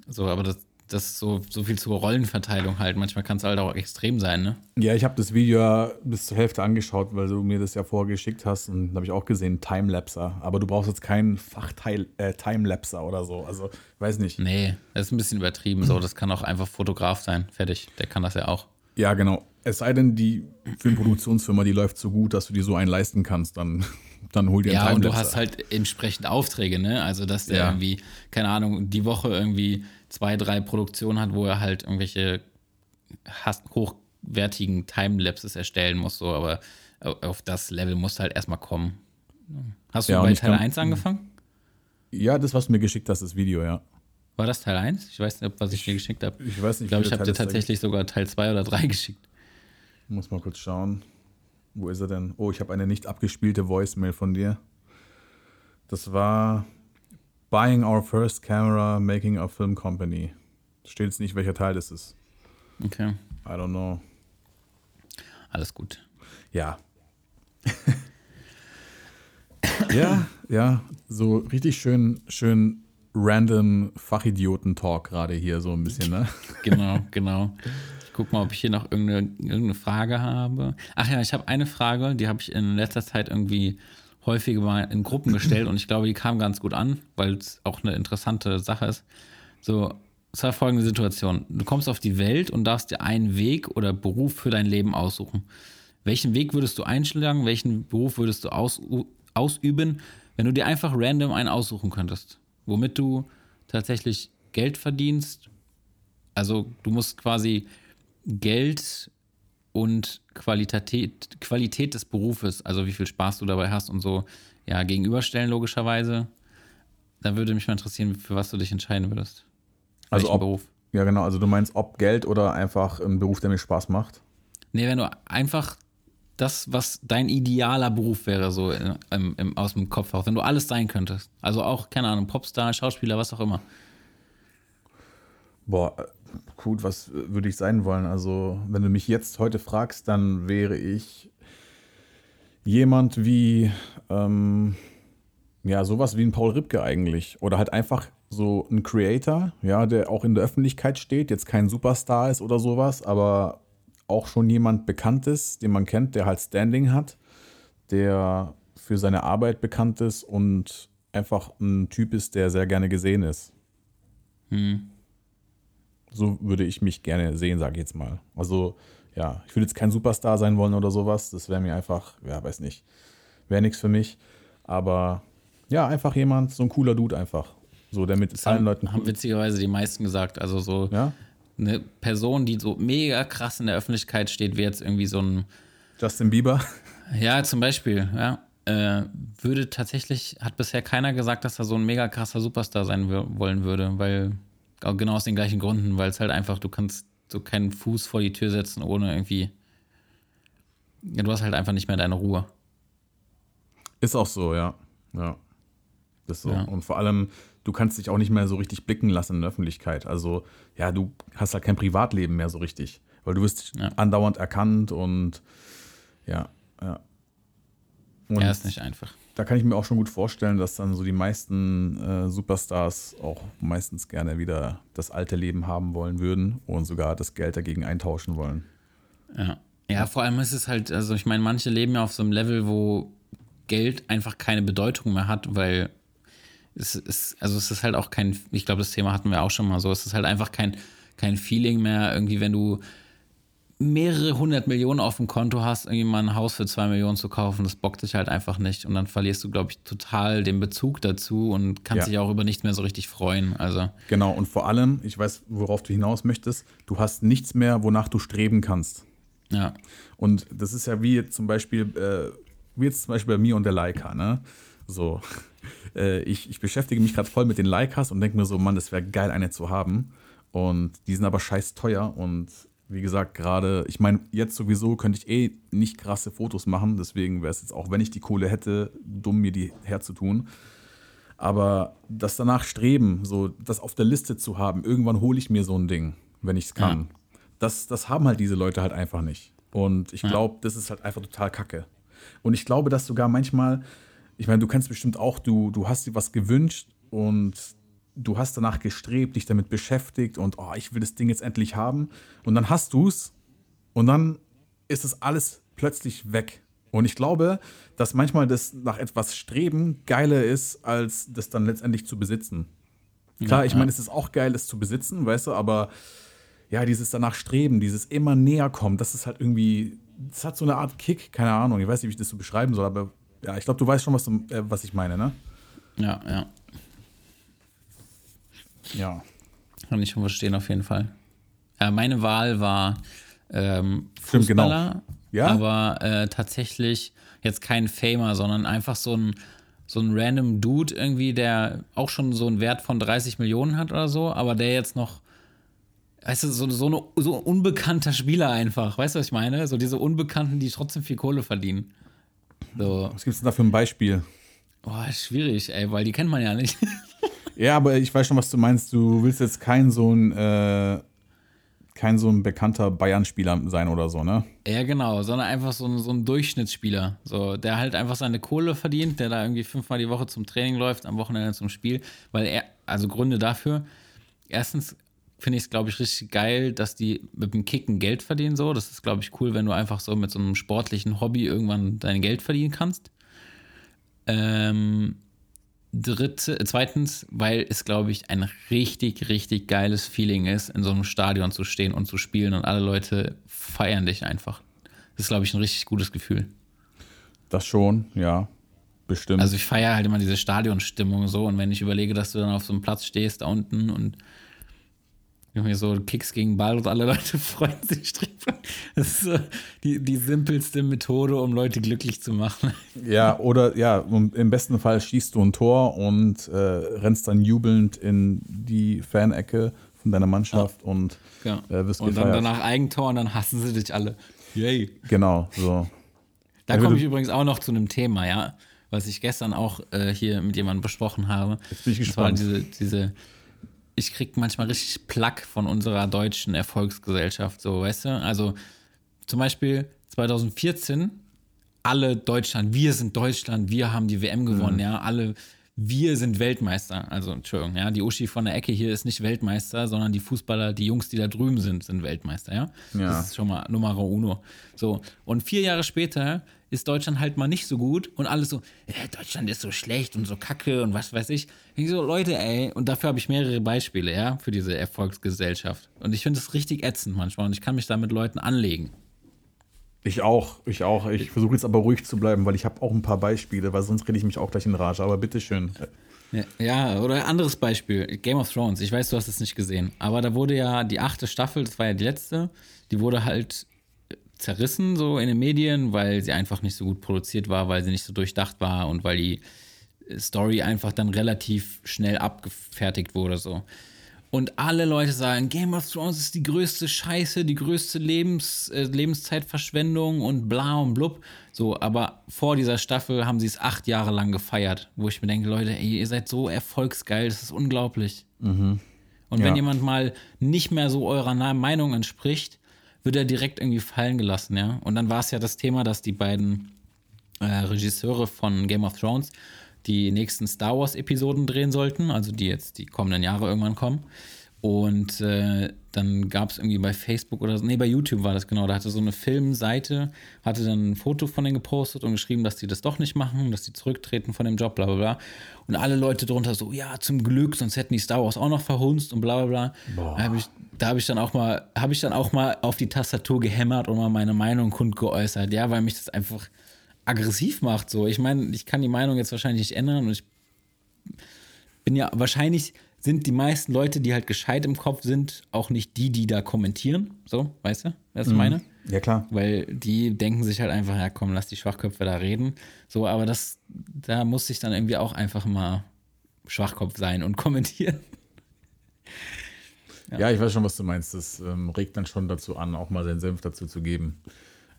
So, aber das, das so, so viel zur Rollenverteilung halt. Manchmal kann es halt auch extrem sein, ne? Ja, ich habe das Video ja bis zur Hälfte angeschaut, weil du mir das ja vorgeschickt hast und da habe ich auch gesehen, Timelapser. Aber du brauchst jetzt keinen Fach-Timelapser oder so. Also, weiß nicht. Nee, das ist ein bisschen übertrieben. So, das kann auch einfach Fotograf sein. Fertig. Der kann das ja auch. Ja, genau. Es sei denn, die Filmproduktionsfirma, die läuft so gut, dass du dir so einen leisten kannst, dann, dann hol dir einen Ja, und du Timelapser. hast halt entsprechend Aufträge, ne? Also, dass der Ja. irgendwie, keine Ahnung, die Woche irgendwie zwei, drei Produktionen hat, wo er halt irgendwelche hochwertigen Timelapses erstellen muss, so, aber auf das Level musst du halt erstmal kommen. Hast du Ja, bei Teil kann- 1 angefangen? Ja, das, was du mir geschickt hast, das Video, ja. War das Teil 1? Ich weiß nicht, was ich dir geschickt habe. Ich weiß nicht, Ich glaube, ich habe dir tatsächlich sogar Teil 2 oder 3 geschickt. Ich muss mal kurz schauen. Wo ist er denn? Oh, ich habe eine nicht abgespielte Voicemail von dir. Das war Buying our first camera, making a film company. Steht jetzt nicht, welcher Teil das ist. Okay, I don't know. alles gut. Ja. ja, ja, so richtig schön, schön random Fachidioten-Talk gerade hier so ein bisschen, ne? Genau, genau. Ich guck mal, ob ich hier noch irgendeine, irgendeine Frage habe. Ach ja, ich habe eine Frage, die habe ich in letzter Zeit irgendwie häufiger mal in Gruppen gestellt und ich glaube, die kam ganz gut an, weil es auch eine interessante Sache ist. So, es war folgende Situation. Du kommst auf die Welt und darfst dir einen Weg oder Beruf für dein Leben aussuchen. Welchen Weg würdest du einschlagen? Welchen Beruf würdest du aus, ausüben, wenn du dir einfach random einen aussuchen könntest? Womit du tatsächlich Geld verdienst also du musst quasi Geld und Qualität, Qualität des Berufes, also wie viel Spaß du dabei hast und so, ja, gegenüberstellen, logischerweise. Da würde mich mal interessieren, für was du dich entscheiden würdest. Also Welchen ob- Beruf? Ja, genau. Also du meinst, ob Geld oder einfach ein Beruf, der mir Spaß macht? Nee, wenn du einfach das, was dein idealer Beruf wäre, so im, im, aus dem Kopf auch, wenn du alles sein könntest. Also auch, keine Ahnung, Popstar, Schauspieler, was auch immer. Boah, gut, was würde ich sein wollen? Also, wenn du mich jetzt heute fragst, dann wäre ich jemand wie, ähm, ja, sowas wie ein Paul Ripke eigentlich. Oder halt einfach so ein Creator, ja, der auch in der Öffentlichkeit steht, jetzt kein Superstar ist oder sowas, aber auch schon jemand Bekanntes, den man kennt, der halt Standing hat, der für seine Arbeit bekannt ist und einfach ein Typ ist, der sehr gerne gesehen ist. So würde ich mich gerne sehen, sage ich jetzt mal. Also, ja, ich würde jetzt kein Superstar sein wollen oder sowas. Das wäre mir einfach, ja, weiß nicht, wäre nichts für mich. Aber ja, einfach jemand, so ein cooler Dude einfach. So, der mit allen haben, Leuten. haben witzigerweise die meisten gesagt. Also so Ja, eine Person, die so mega krass in der Öffentlichkeit steht, wie jetzt irgendwie so ein, Justin Bieber. ja, zum Beispiel, ja, äh, würde tatsächlich, hat bisher keiner gesagt, dass er so ein mega krasser Superstar sein wollen würde, weil, genau aus den gleichen Gründen, weil es halt einfach, du kannst so keinen Fuß vor die Tür setzen, ohne irgendwie, ja, du hast halt einfach nicht mehr deine Ruhe. Ist auch so, ja. Ja. Das so. Ja. Und vor allem, du kannst dich auch nicht mehr so richtig blicken lassen in der Öffentlichkeit. Also, ja, du hast halt kein Privatleben mehr so richtig. Weil du wirst Ja. andauernd erkannt und ja, ja. Und Ja, ist nicht einfach. Da kann ich mir auch schon gut vorstellen, dass dann so die meisten äh, Superstars auch meistens gerne wieder das alte Leben haben wollen würden und sogar das Geld dagegen eintauschen wollen. Ja. Ja, vor allem ist es halt, also ich meine, manche leben ja auf so einem Level, wo Geld einfach keine Bedeutung mehr hat, weil es ist, also es ist halt auch kein, ich glaube, das Thema hatten wir auch schon mal so, es ist halt einfach kein, kein Feeling mehr, irgendwie, wenn du mehrere hundert Millionen auf dem Konto hast, irgendwie mal ein Haus für zwei Millionen zu kaufen, das bockt sich halt einfach nicht. Und dann verlierst du, glaube ich, total den Bezug dazu und kannst Ja. dich auch über nicht mehr so richtig freuen. Also, Genau, und vor allem, ich weiß, worauf du hinaus möchtest, du hast nichts mehr, wonach du streben kannst. ja. Und das ist ja wie zum Beispiel, äh, wie jetzt zum Beispiel bei mir und der Leica, ne? So, äh, ich, ich beschäftige mich gerade voll mit den Leicas und denke mir so, Mann, das wäre geil, eine zu haben. Und die sind aber scheiß teuer und wie gesagt, gerade, ich meine, jetzt sowieso könnte ich eh nicht krasse Fotos machen, deswegen wäre es jetzt auch, wenn ich die Kohle hätte, dumm, mir die herzutun. Aber das danach streben, so das auf der Liste zu haben, irgendwann hole ich mir so ein Ding, wenn ich es kann. Das, das haben halt diese Leute halt einfach nicht. Und ich glaube, das ist halt einfach total kacke. Und ich glaube, dass sogar manchmal, ich meine, du kennst bestimmt auch, du, du hast dir was gewünscht und du hast danach gestrebt, dich damit beschäftigt und oh, ich will das Ding jetzt endlich haben. Und dann hast du es und dann ist es alles plötzlich weg. Und ich glaube, dass manchmal das nach etwas Streben geiler ist, als das dann letztendlich zu besitzen. Klar, ich meine, es ist auch geil, es zu besitzen, weißt du, aber ja, dieses danach Streben, dieses immer näher kommen, das ist halt irgendwie, das hat so eine Art Kick, keine Ahnung, ich weiß nicht, wie ich das so beschreiben soll, aber ja, ich glaube, du weißt schon, was, du, äh, was ich meine, ne? Ja, ja. Ja. Kann ich schon verstehen, auf jeden Fall. Äh, meine Wahl war ähm, Stimmt, genau. Fußballer, Ja? aber äh, tatsächlich jetzt kein Famer, sondern einfach so ein, so ein random Dude irgendwie, der auch schon so einen Wert von 30 Millionen hat oder so, aber der jetzt noch, weißt du, so, so, eine, so ein unbekannter Spieler einfach, weißt du, was ich meine? So diese Unbekannten, die trotzdem viel Kohle verdienen. So, Was gibt es denn da für ein Beispiel? boah, schwierig, ey, weil die kennt man ja nicht. Ja, aber ich weiß schon, was du meinst. Du willst jetzt kein so ein, äh, kein so ein bekannter Bayern-Spieler sein oder so, ne? Ja, genau, sondern einfach so ein, so ein Durchschnittsspieler, so, der halt einfach seine Kohle verdient, der da irgendwie fünfmal die Woche zum Training läuft, am Wochenende zum Spiel, weil er, also Gründe dafür, erstens finde ich es, glaube ich, richtig geil, dass die mit dem Kicken Geld verdienen, so, das ist, glaube ich, cool, wenn du einfach so mit so einem sportlichen Hobby irgendwann dein Geld verdienen kannst. Ähm, dritte, zweitens, weil es, glaube ich, ein richtig, richtig geiles Feeling ist, in so einem Stadion zu stehen und zu spielen und alle Leute feiern dich einfach. Das ist, glaube ich, ein richtig gutes Gefühl. Das schon, ja. Bestimmt. Also ich feiere halt immer diese Stadionstimmung so und wenn ich überlege, dass du dann auf so einem Platz stehst da unten und irgendwie so Kicks gegen Ball und alle Leute freuen sich drüber. Das ist so die, die simpelste Methode, um Leute glücklich zu machen. ja, oder ja, und im besten Fall schießt du ein Tor und äh, rennst dann jubelnd in die Fanecke von deiner Mannschaft und Ja. äh, wirst und dann gefeiert. danach Eigentor und dann hassen sie dich alle. Yay. Genau, so. Da komme ich übrigens auch noch zu einem Thema, ja, was ich gestern auch äh, hier mit jemandem besprochen habe. Jetzt bin ich Das war gespannt. diese, diese, ich krieg manchmal richtig Plack von unserer deutschen Erfolgsgesellschaft, so, weißt du? Also zum Beispiel 2014, alle Deutschland, wir sind Deutschland, wir haben die WM gewonnen, Mhm. ja, alle, wir sind Weltmeister. Also, Entschuldigung, ja, die Uschi von der Ecke hier ist nicht Weltmeister, sondern die Fußballer, die Jungs, die da drüben sind, sind Weltmeister, ja. Ja. Das ist schon mal Numero uno. So, und vier Jahre später ist Deutschland halt mal nicht so gut und alles so, ja, Deutschland ist so schlecht und so kacke und was weiß ich. Ich so, Leute, ey, und dafür habe ich mehrere Beispiele, ja, für diese Erfolgsgesellschaft. Und ich finde es richtig ätzend manchmal und ich kann mich da mit Leuten anlegen. Ich auch, ich auch. Ich versuche jetzt aber ruhig zu bleiben, weil ich habe auch ein paar Beispiele, weil sonst rede ich mich auch gleich in Rage. Aber bitteschön. Ja, ja, oder anderes Beispiel, Game of Thrones. Ich weiß, du hast es nicht gesehen, aber da wurde ja die achte Staffel, das war ja die letzte, die wurde halt zerrissen so in den Medien, weil sie einfach nicht so gut produziert war, weil sie nicht so durchdacht war und weil die Story einfach dann relativ schnell abgefertigt wurde so. Und alle Leute sagen, Game of Thrones ist die größte Scheiße, die größte Lebens, äh, Lebenszeitverschwendung und bla und blub. So, aber vor dieser Staffel haben sie es acht Jahre lang gefeiert, wo ich mir denke, Leute, ey, ihr seid so erfolgsgeil, das ist unglaublich. Und wenn Ja. jemand mal nicht mehr so eurer Meinung entspricht, wird er direkt irgendwie fallen gelassen, ja. Und dann war es ja das Thema, dass die beiden äh, Regisseure von Game of Thrones die nächsten Star Wars Episoden drehen sollten, also die jetzt die kommenden Jahre irgendwann kommen. Und äh, dann gab es irgendwie bei Facebook oder so, nee, bei YouTube war das genau, da hatte so eine Filmseite, hatte dann ein Foto von denen gepostet und geschrieben, dass die das doch nicht machen, dass die zurücktreten von dem Job, bla bla bla. Und alle Leute drunter so, ja, zum Glück, sonst hätten die Star Wars auch noch verhunzt und bla bla bla. Da habe ich, da hab ich dann auch mal, habe ich dann auch mal auf die Tastatur gehämmert und mal meine Meinung kundgeäußert, ja, weil mich das einfach aggressiv macht. So, ich meine, ich kann die Meinung jetzt wahrscheinlich nicht ändern und ich bin ja wahrscheinlich sind die meisten Leute, die halt gescheit im Kopf sind, auch nicht die, die da kommentieren. So, weißt du, was ich meine? Ja, klar. Weil die denken sich halt einfach, ja komm, lass die Schwachköpfe da reden. So, aber das, da muss ich dann irgendwie auch einfach mal Schwachkopf sein und kommentieren. Ja. ich weiß schon, was du meinst. Das ähm, regt dann schon dazu an, auch mal seinen Senf dazu zu geben.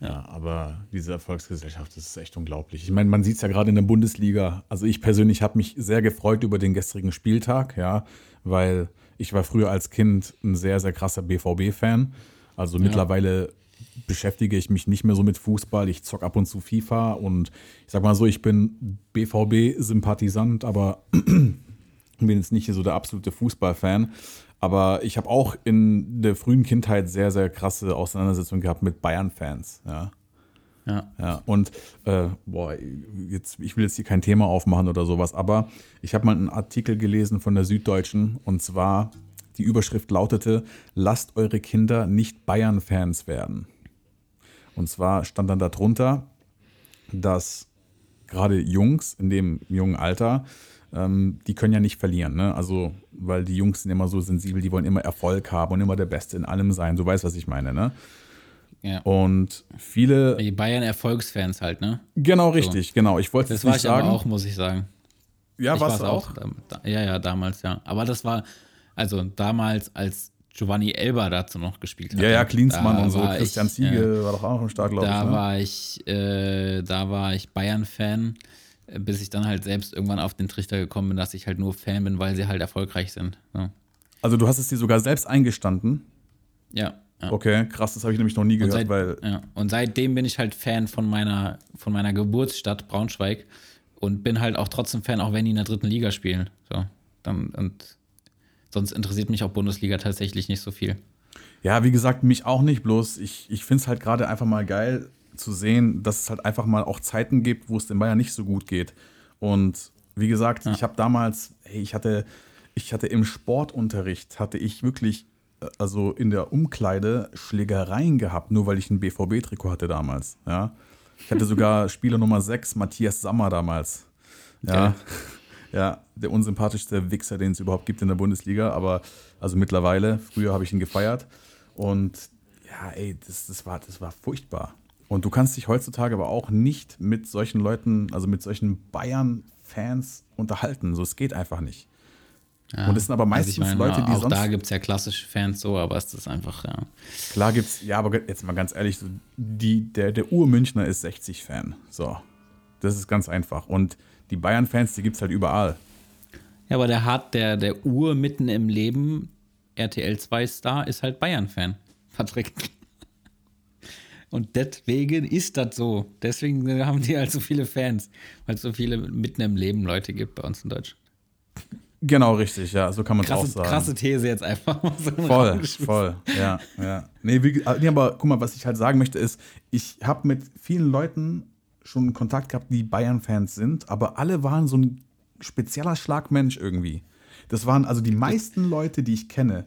Ja, aber diese Erfolgsgesellschaft, das ist echt unglaublich. Ich meine, man sieht es ja gerade in der Bundesliga. Also ich persönlich habe mich sehr gefreut über den gestrigen Spieltag, ja, weil ich war früher als Kind ein sehr, sehr krasser BVB-Fan. Also ja. mittlerweile beschäftige ich mich nicht mehr so mit Fußball. Ich zock ab und zu FIFA und ich sag mal so, ich bin BVB-Sympathisant, aber bin jetzt nicht so der absolute Fußballfan. Aber ich habe auch in der frühen Kindheit sehr, sehr krasse Auseinandersetzungen gehabt mit Bayern-Fans. Ja. Ja. ja. Und äh, boah, jetzt, ich will jetzt hier kein Thema aufmachen oder sowas, aber ich habe mal einen Artikel gelesen von der Süddeutschen und zwar die Überschrift lautete: Lasst eure Kinder nicht Bayern-Fans werden. Und zwar stand dann darunter, dass gerade Jungs in dem jungen Alter ähm, die können ja nicht verlieren. Ne? Also, weil die Jungs sind immer so sensibel, die wollen immer Erfolg haben und immer der Beste in allem sein. Du weißt, was ich meine, ne? Ja. Und viele. Die Bayern-Erfolgsfans halt, ne? Genau, richtig, so. genau. Ich wollte das war ich sagen. aber auch, muss ich sagen. Ja, warst du auch? auch? Ja, ja, damals, ja. Aber das war, also damals, als Giovanni Elber dazu noch gespielt hat. Ja, ja, Klinsmann und so. Christian ich, Ziege ja, war doch auch im Start, glaube ich. Da ne? war ich, äh, da war ich Bayern-Fan bis ich dann halt selbst irgendwann auf den Trichter gekommen bin, dass ich halt nur Fan bin, weil sie halt erfolgreich sind. Ja. Also du hast es dir sogar selbst eingestanden? Ja. ja. Okay, krass, das habe ich nämlich noch nie gehört, seit, weil. Ja. Und seitdem bin ich halt Fan von meiner, von meiner Geburtsstadt Braunschweig und bin halt auch trotzdem Fan, auch wenn die in der dritten Liga spielen. So. Dann, und sonst interessiert mich auch Bundesliga tatsächlich nicht so viel. Ja, wie gesagt, mich auch nicht, bloß ich, ich finde es halt gerade einfach mal geil, zu sehen, dass es halt einfach mal auch Zeiten gibt, wo es den Bayern nicht so gut geht. Und wie gesagt, ja. ich habe damals, hey, ich hatte, ich hatte im Sportunterricht, hatte ich wirklich, äh, also in der Umkleide Schlägereien gehabt, nur weil ich ein BVB-Trikot hatte damals. Ja. Ich hatte sogar Spieler Nummer 6, Matthias Sammer damals. Ja. Okay. Ja, der unsympathischste Wichser, den es überhaupt gibt in der Bundesliga, aber also mittlerweile, früher habe ich ihn gefeiert. Und ja, ey, das, das, war, das war furchtbar. Und du kannst dich heutzutage aber auch nicht mit solchen Leuten, also mit solchen Bayern-Fans unterhalten. So, es geht einfach nicht. Ja, und es sind aber meistens also meine, Leute, die auch sonst. Auch da gibt es ja klassische Fans so, aber es ist einfach, ja. Klar gibt es, ja, aber jetzt mal ganz ehrlich, die, der, der Ur-Münchner ist 60-Fan. So. Das ist ganz einfach. Und die Bayern-Fans, die gibt es halt überall. Ja, aber der hat, der, der Ur mitten im Leben, RTL 2-Star, ist halt Bayern-Fan. Patrick. Und deswegen ist das so. Deswegen haben die halt so viele Fans, weil es so viele mitten im Leben Leute gibt bei uns in Deutschland. Genau, richtig, ja, so kann man es auch sagen. Krasse These jetzt einfach mal so. Voll, voll, ja, ja. Nee, wie, nee, aber guck mal, was ich halt sagen möchte ist, ich habe mit vielen Leuten schon Kontakt gehabt, die Bayern-Fans sind, aber alle waren so ein spezieller Schlagmensch irgendwie. Das waren also die meisten Leute, die ich kenne,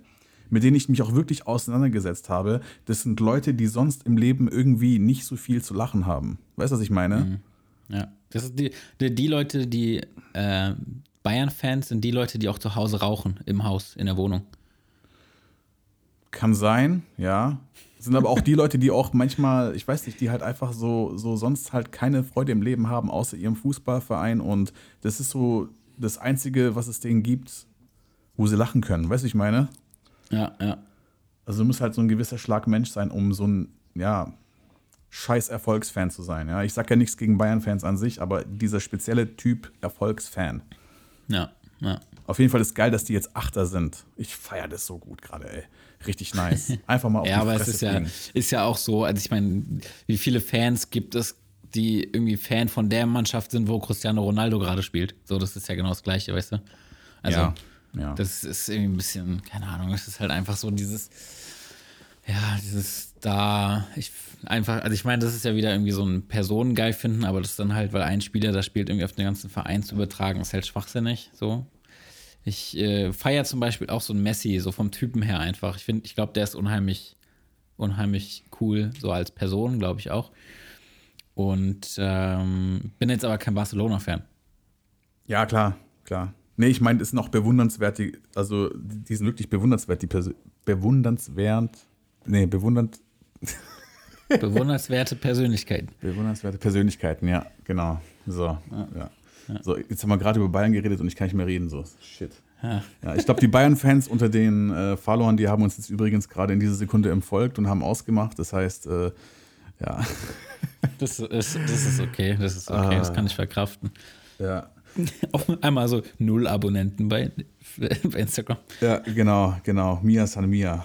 mit denen ich mich auch wirklich auseinandergesetzt habe, das sind Leute, die sonst im Leben irgendwie nicht so viel zu lachen haben. Weißt du, was ich meine? Mhm. Ja, das sind die, die, die Leute, die äh, Bayern-Fans sind die Leute, die auch zu Hause rauchen, im Haus, in der Wohnung. Kann sein, ja. Sind aber auch die Leute, die auch manchmal, ich weiß nicht, die halt einfach so, so sonst halt keine Freude im Leben haben, außer ihrem Fußballverein. Und das ist so das Einzige, was es denen gibt, wo sie lachen können. Weißt du, ich meine? Ja, ja. Also du musst halt so ein gewisser Schlag Mensch sein, um so ein, ja, scheiß Erfolgsfan zu sein. Ja? Ich sag ja nichts gegen Bayern-Fans an sich, aber dieser spezielle Typ Erfolgsfan. Ja, ja. Auf jeden Fall ist geil, dass die jetzt Achter sind. Ich feiere das so gut gerade, ey. Richtig nice. Einfach mal auf Ja, die aber Fresse es ist ja, ist ja auch so, also ich meine, wie viele Fans gibt es, die irgendwie Fan von der Mannschaft sind, wo Cristiano Ronaldo gerade spielt? So, das ist ja genau das Gleiche, weißt du? Also, ja. Ja. Das ist irgendwie ein bisschen, keine Ahnung, es ist halt einfach so dieses, ja, dieses da, ich einfach, also ich meine, das ist ja wieder irgendwie so ein Personengeil finden, aber das dann halt, weil ein Spieler da spielt, irgendwie auf den ganzen Verein zu übertragen, ist halt schwachsinnig, so. Ich äh, feiere zum Beispiel auch so ein Messi, so vom Typen her einfach. Ich finde, ich glaube, der ist unheimlich, unheimlich cool, so als Person, glaube ich auch. Und ähm, bin jetzt aber kein Barcelona-Fan. Ja, klar, klar. Nee, ich meine, ist noch bewundernswert, die, also die sind wirklich bewundernswert, die Perso bewundernswert, nee, bewundernd, Bewundernswerte Persönlichkeiten. bewundernswerte Persönlichkeiten, ja, genau. So, ja. So, jetzt haben wir gerade über Bayern geredet und ich kann nicht mehr reden, so, shit. Ja. Ja, ich glaube, die Bayern-Fans unter den äh, Followern, die haben uns jetzt übrigens gerade in dieser Sekunde entfolgt und haben ausgemacht. Das heißt, äh, ja, Das ist, das ist okay, das ist okay, das kann ich verkraften. ja, Auf einmal so null Abonnenten bei, bei Instagram. ja, genau, genau. Mia San Mia.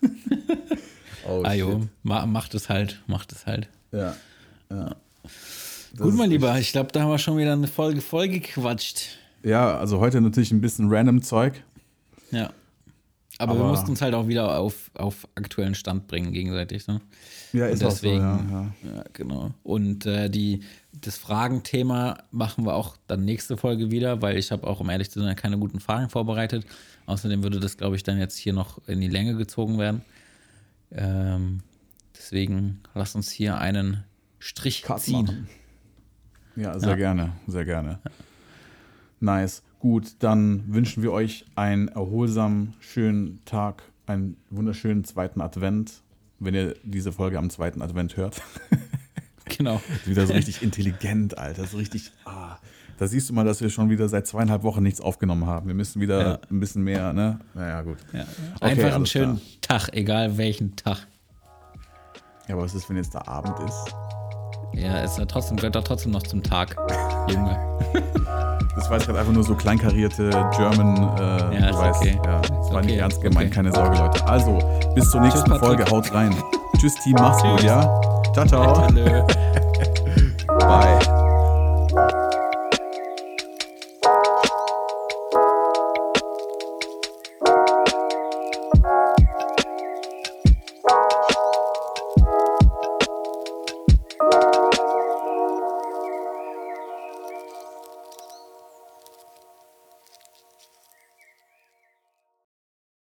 oh, Ajo, ma, macht es halt, macht es halt. Ja, ja. Das Gut, mein Lieber, ich glaube, da haben wir schon wieder eine Folge voll gequatscht. Ja, also heute natürlich ein bisschen random Zeug. Ja. Aber, wir Aber- mussten uns halt auch wieder auf, auf aktuellen Stand bringen, gegenseitig. Ne? Ja, Und ist auch so, deswegen, ja, ja. ja, genau. Und äh, die, das Fragenthema machen wir auch dann nächste Folge wieder, weil ich habe auch, um ehrlich zu sein, keine guten Fragen vorbereitet. Außerdem würde das, glaube ich, dann jetzt hier noch in die Länge gezogen werden. Ähm, deswegen lass uns hier einen Strich Cut ziehen. machen. Ja, sehr Ja. gerne, sehr gerne. Nice. Gut, dann wünschen wir euch einen erholsamen, schönen Tag, einen wunderschönen zweiten Advent, wenn ihr diese Folge am zweiten Advent hört. Genau. wieder so richtig intelligent, Alter. So richtig, ah. Da siehst du mal, dass wir schon wieder seit zweieinhalb Wochen nichts aufgenommen haben. Wir müssen wieder Ja. ein bisschen mehr, ne? Naja, gut. Ja. Okay, Einfach einen schönen Tag, egal welchen Tag. Ja, aber was ist, wenn jetzt der Abend ist? Ja, es ist ja trotzdem, gehört doch trotzdem noch zum Tag, Junge. Das war jetzt gerade einfach nur so kleinkarierte German, äh, Ja, ist weißt, okay. ja, das war nicht okay, ernst gemeint, okay. keine Sorge, Leute. Also, bis zur nächsten Tschüss. Folge, haut rein. Tschüss, Team, mach's gut, ja? Ciao, ciao. Hallo. Bye.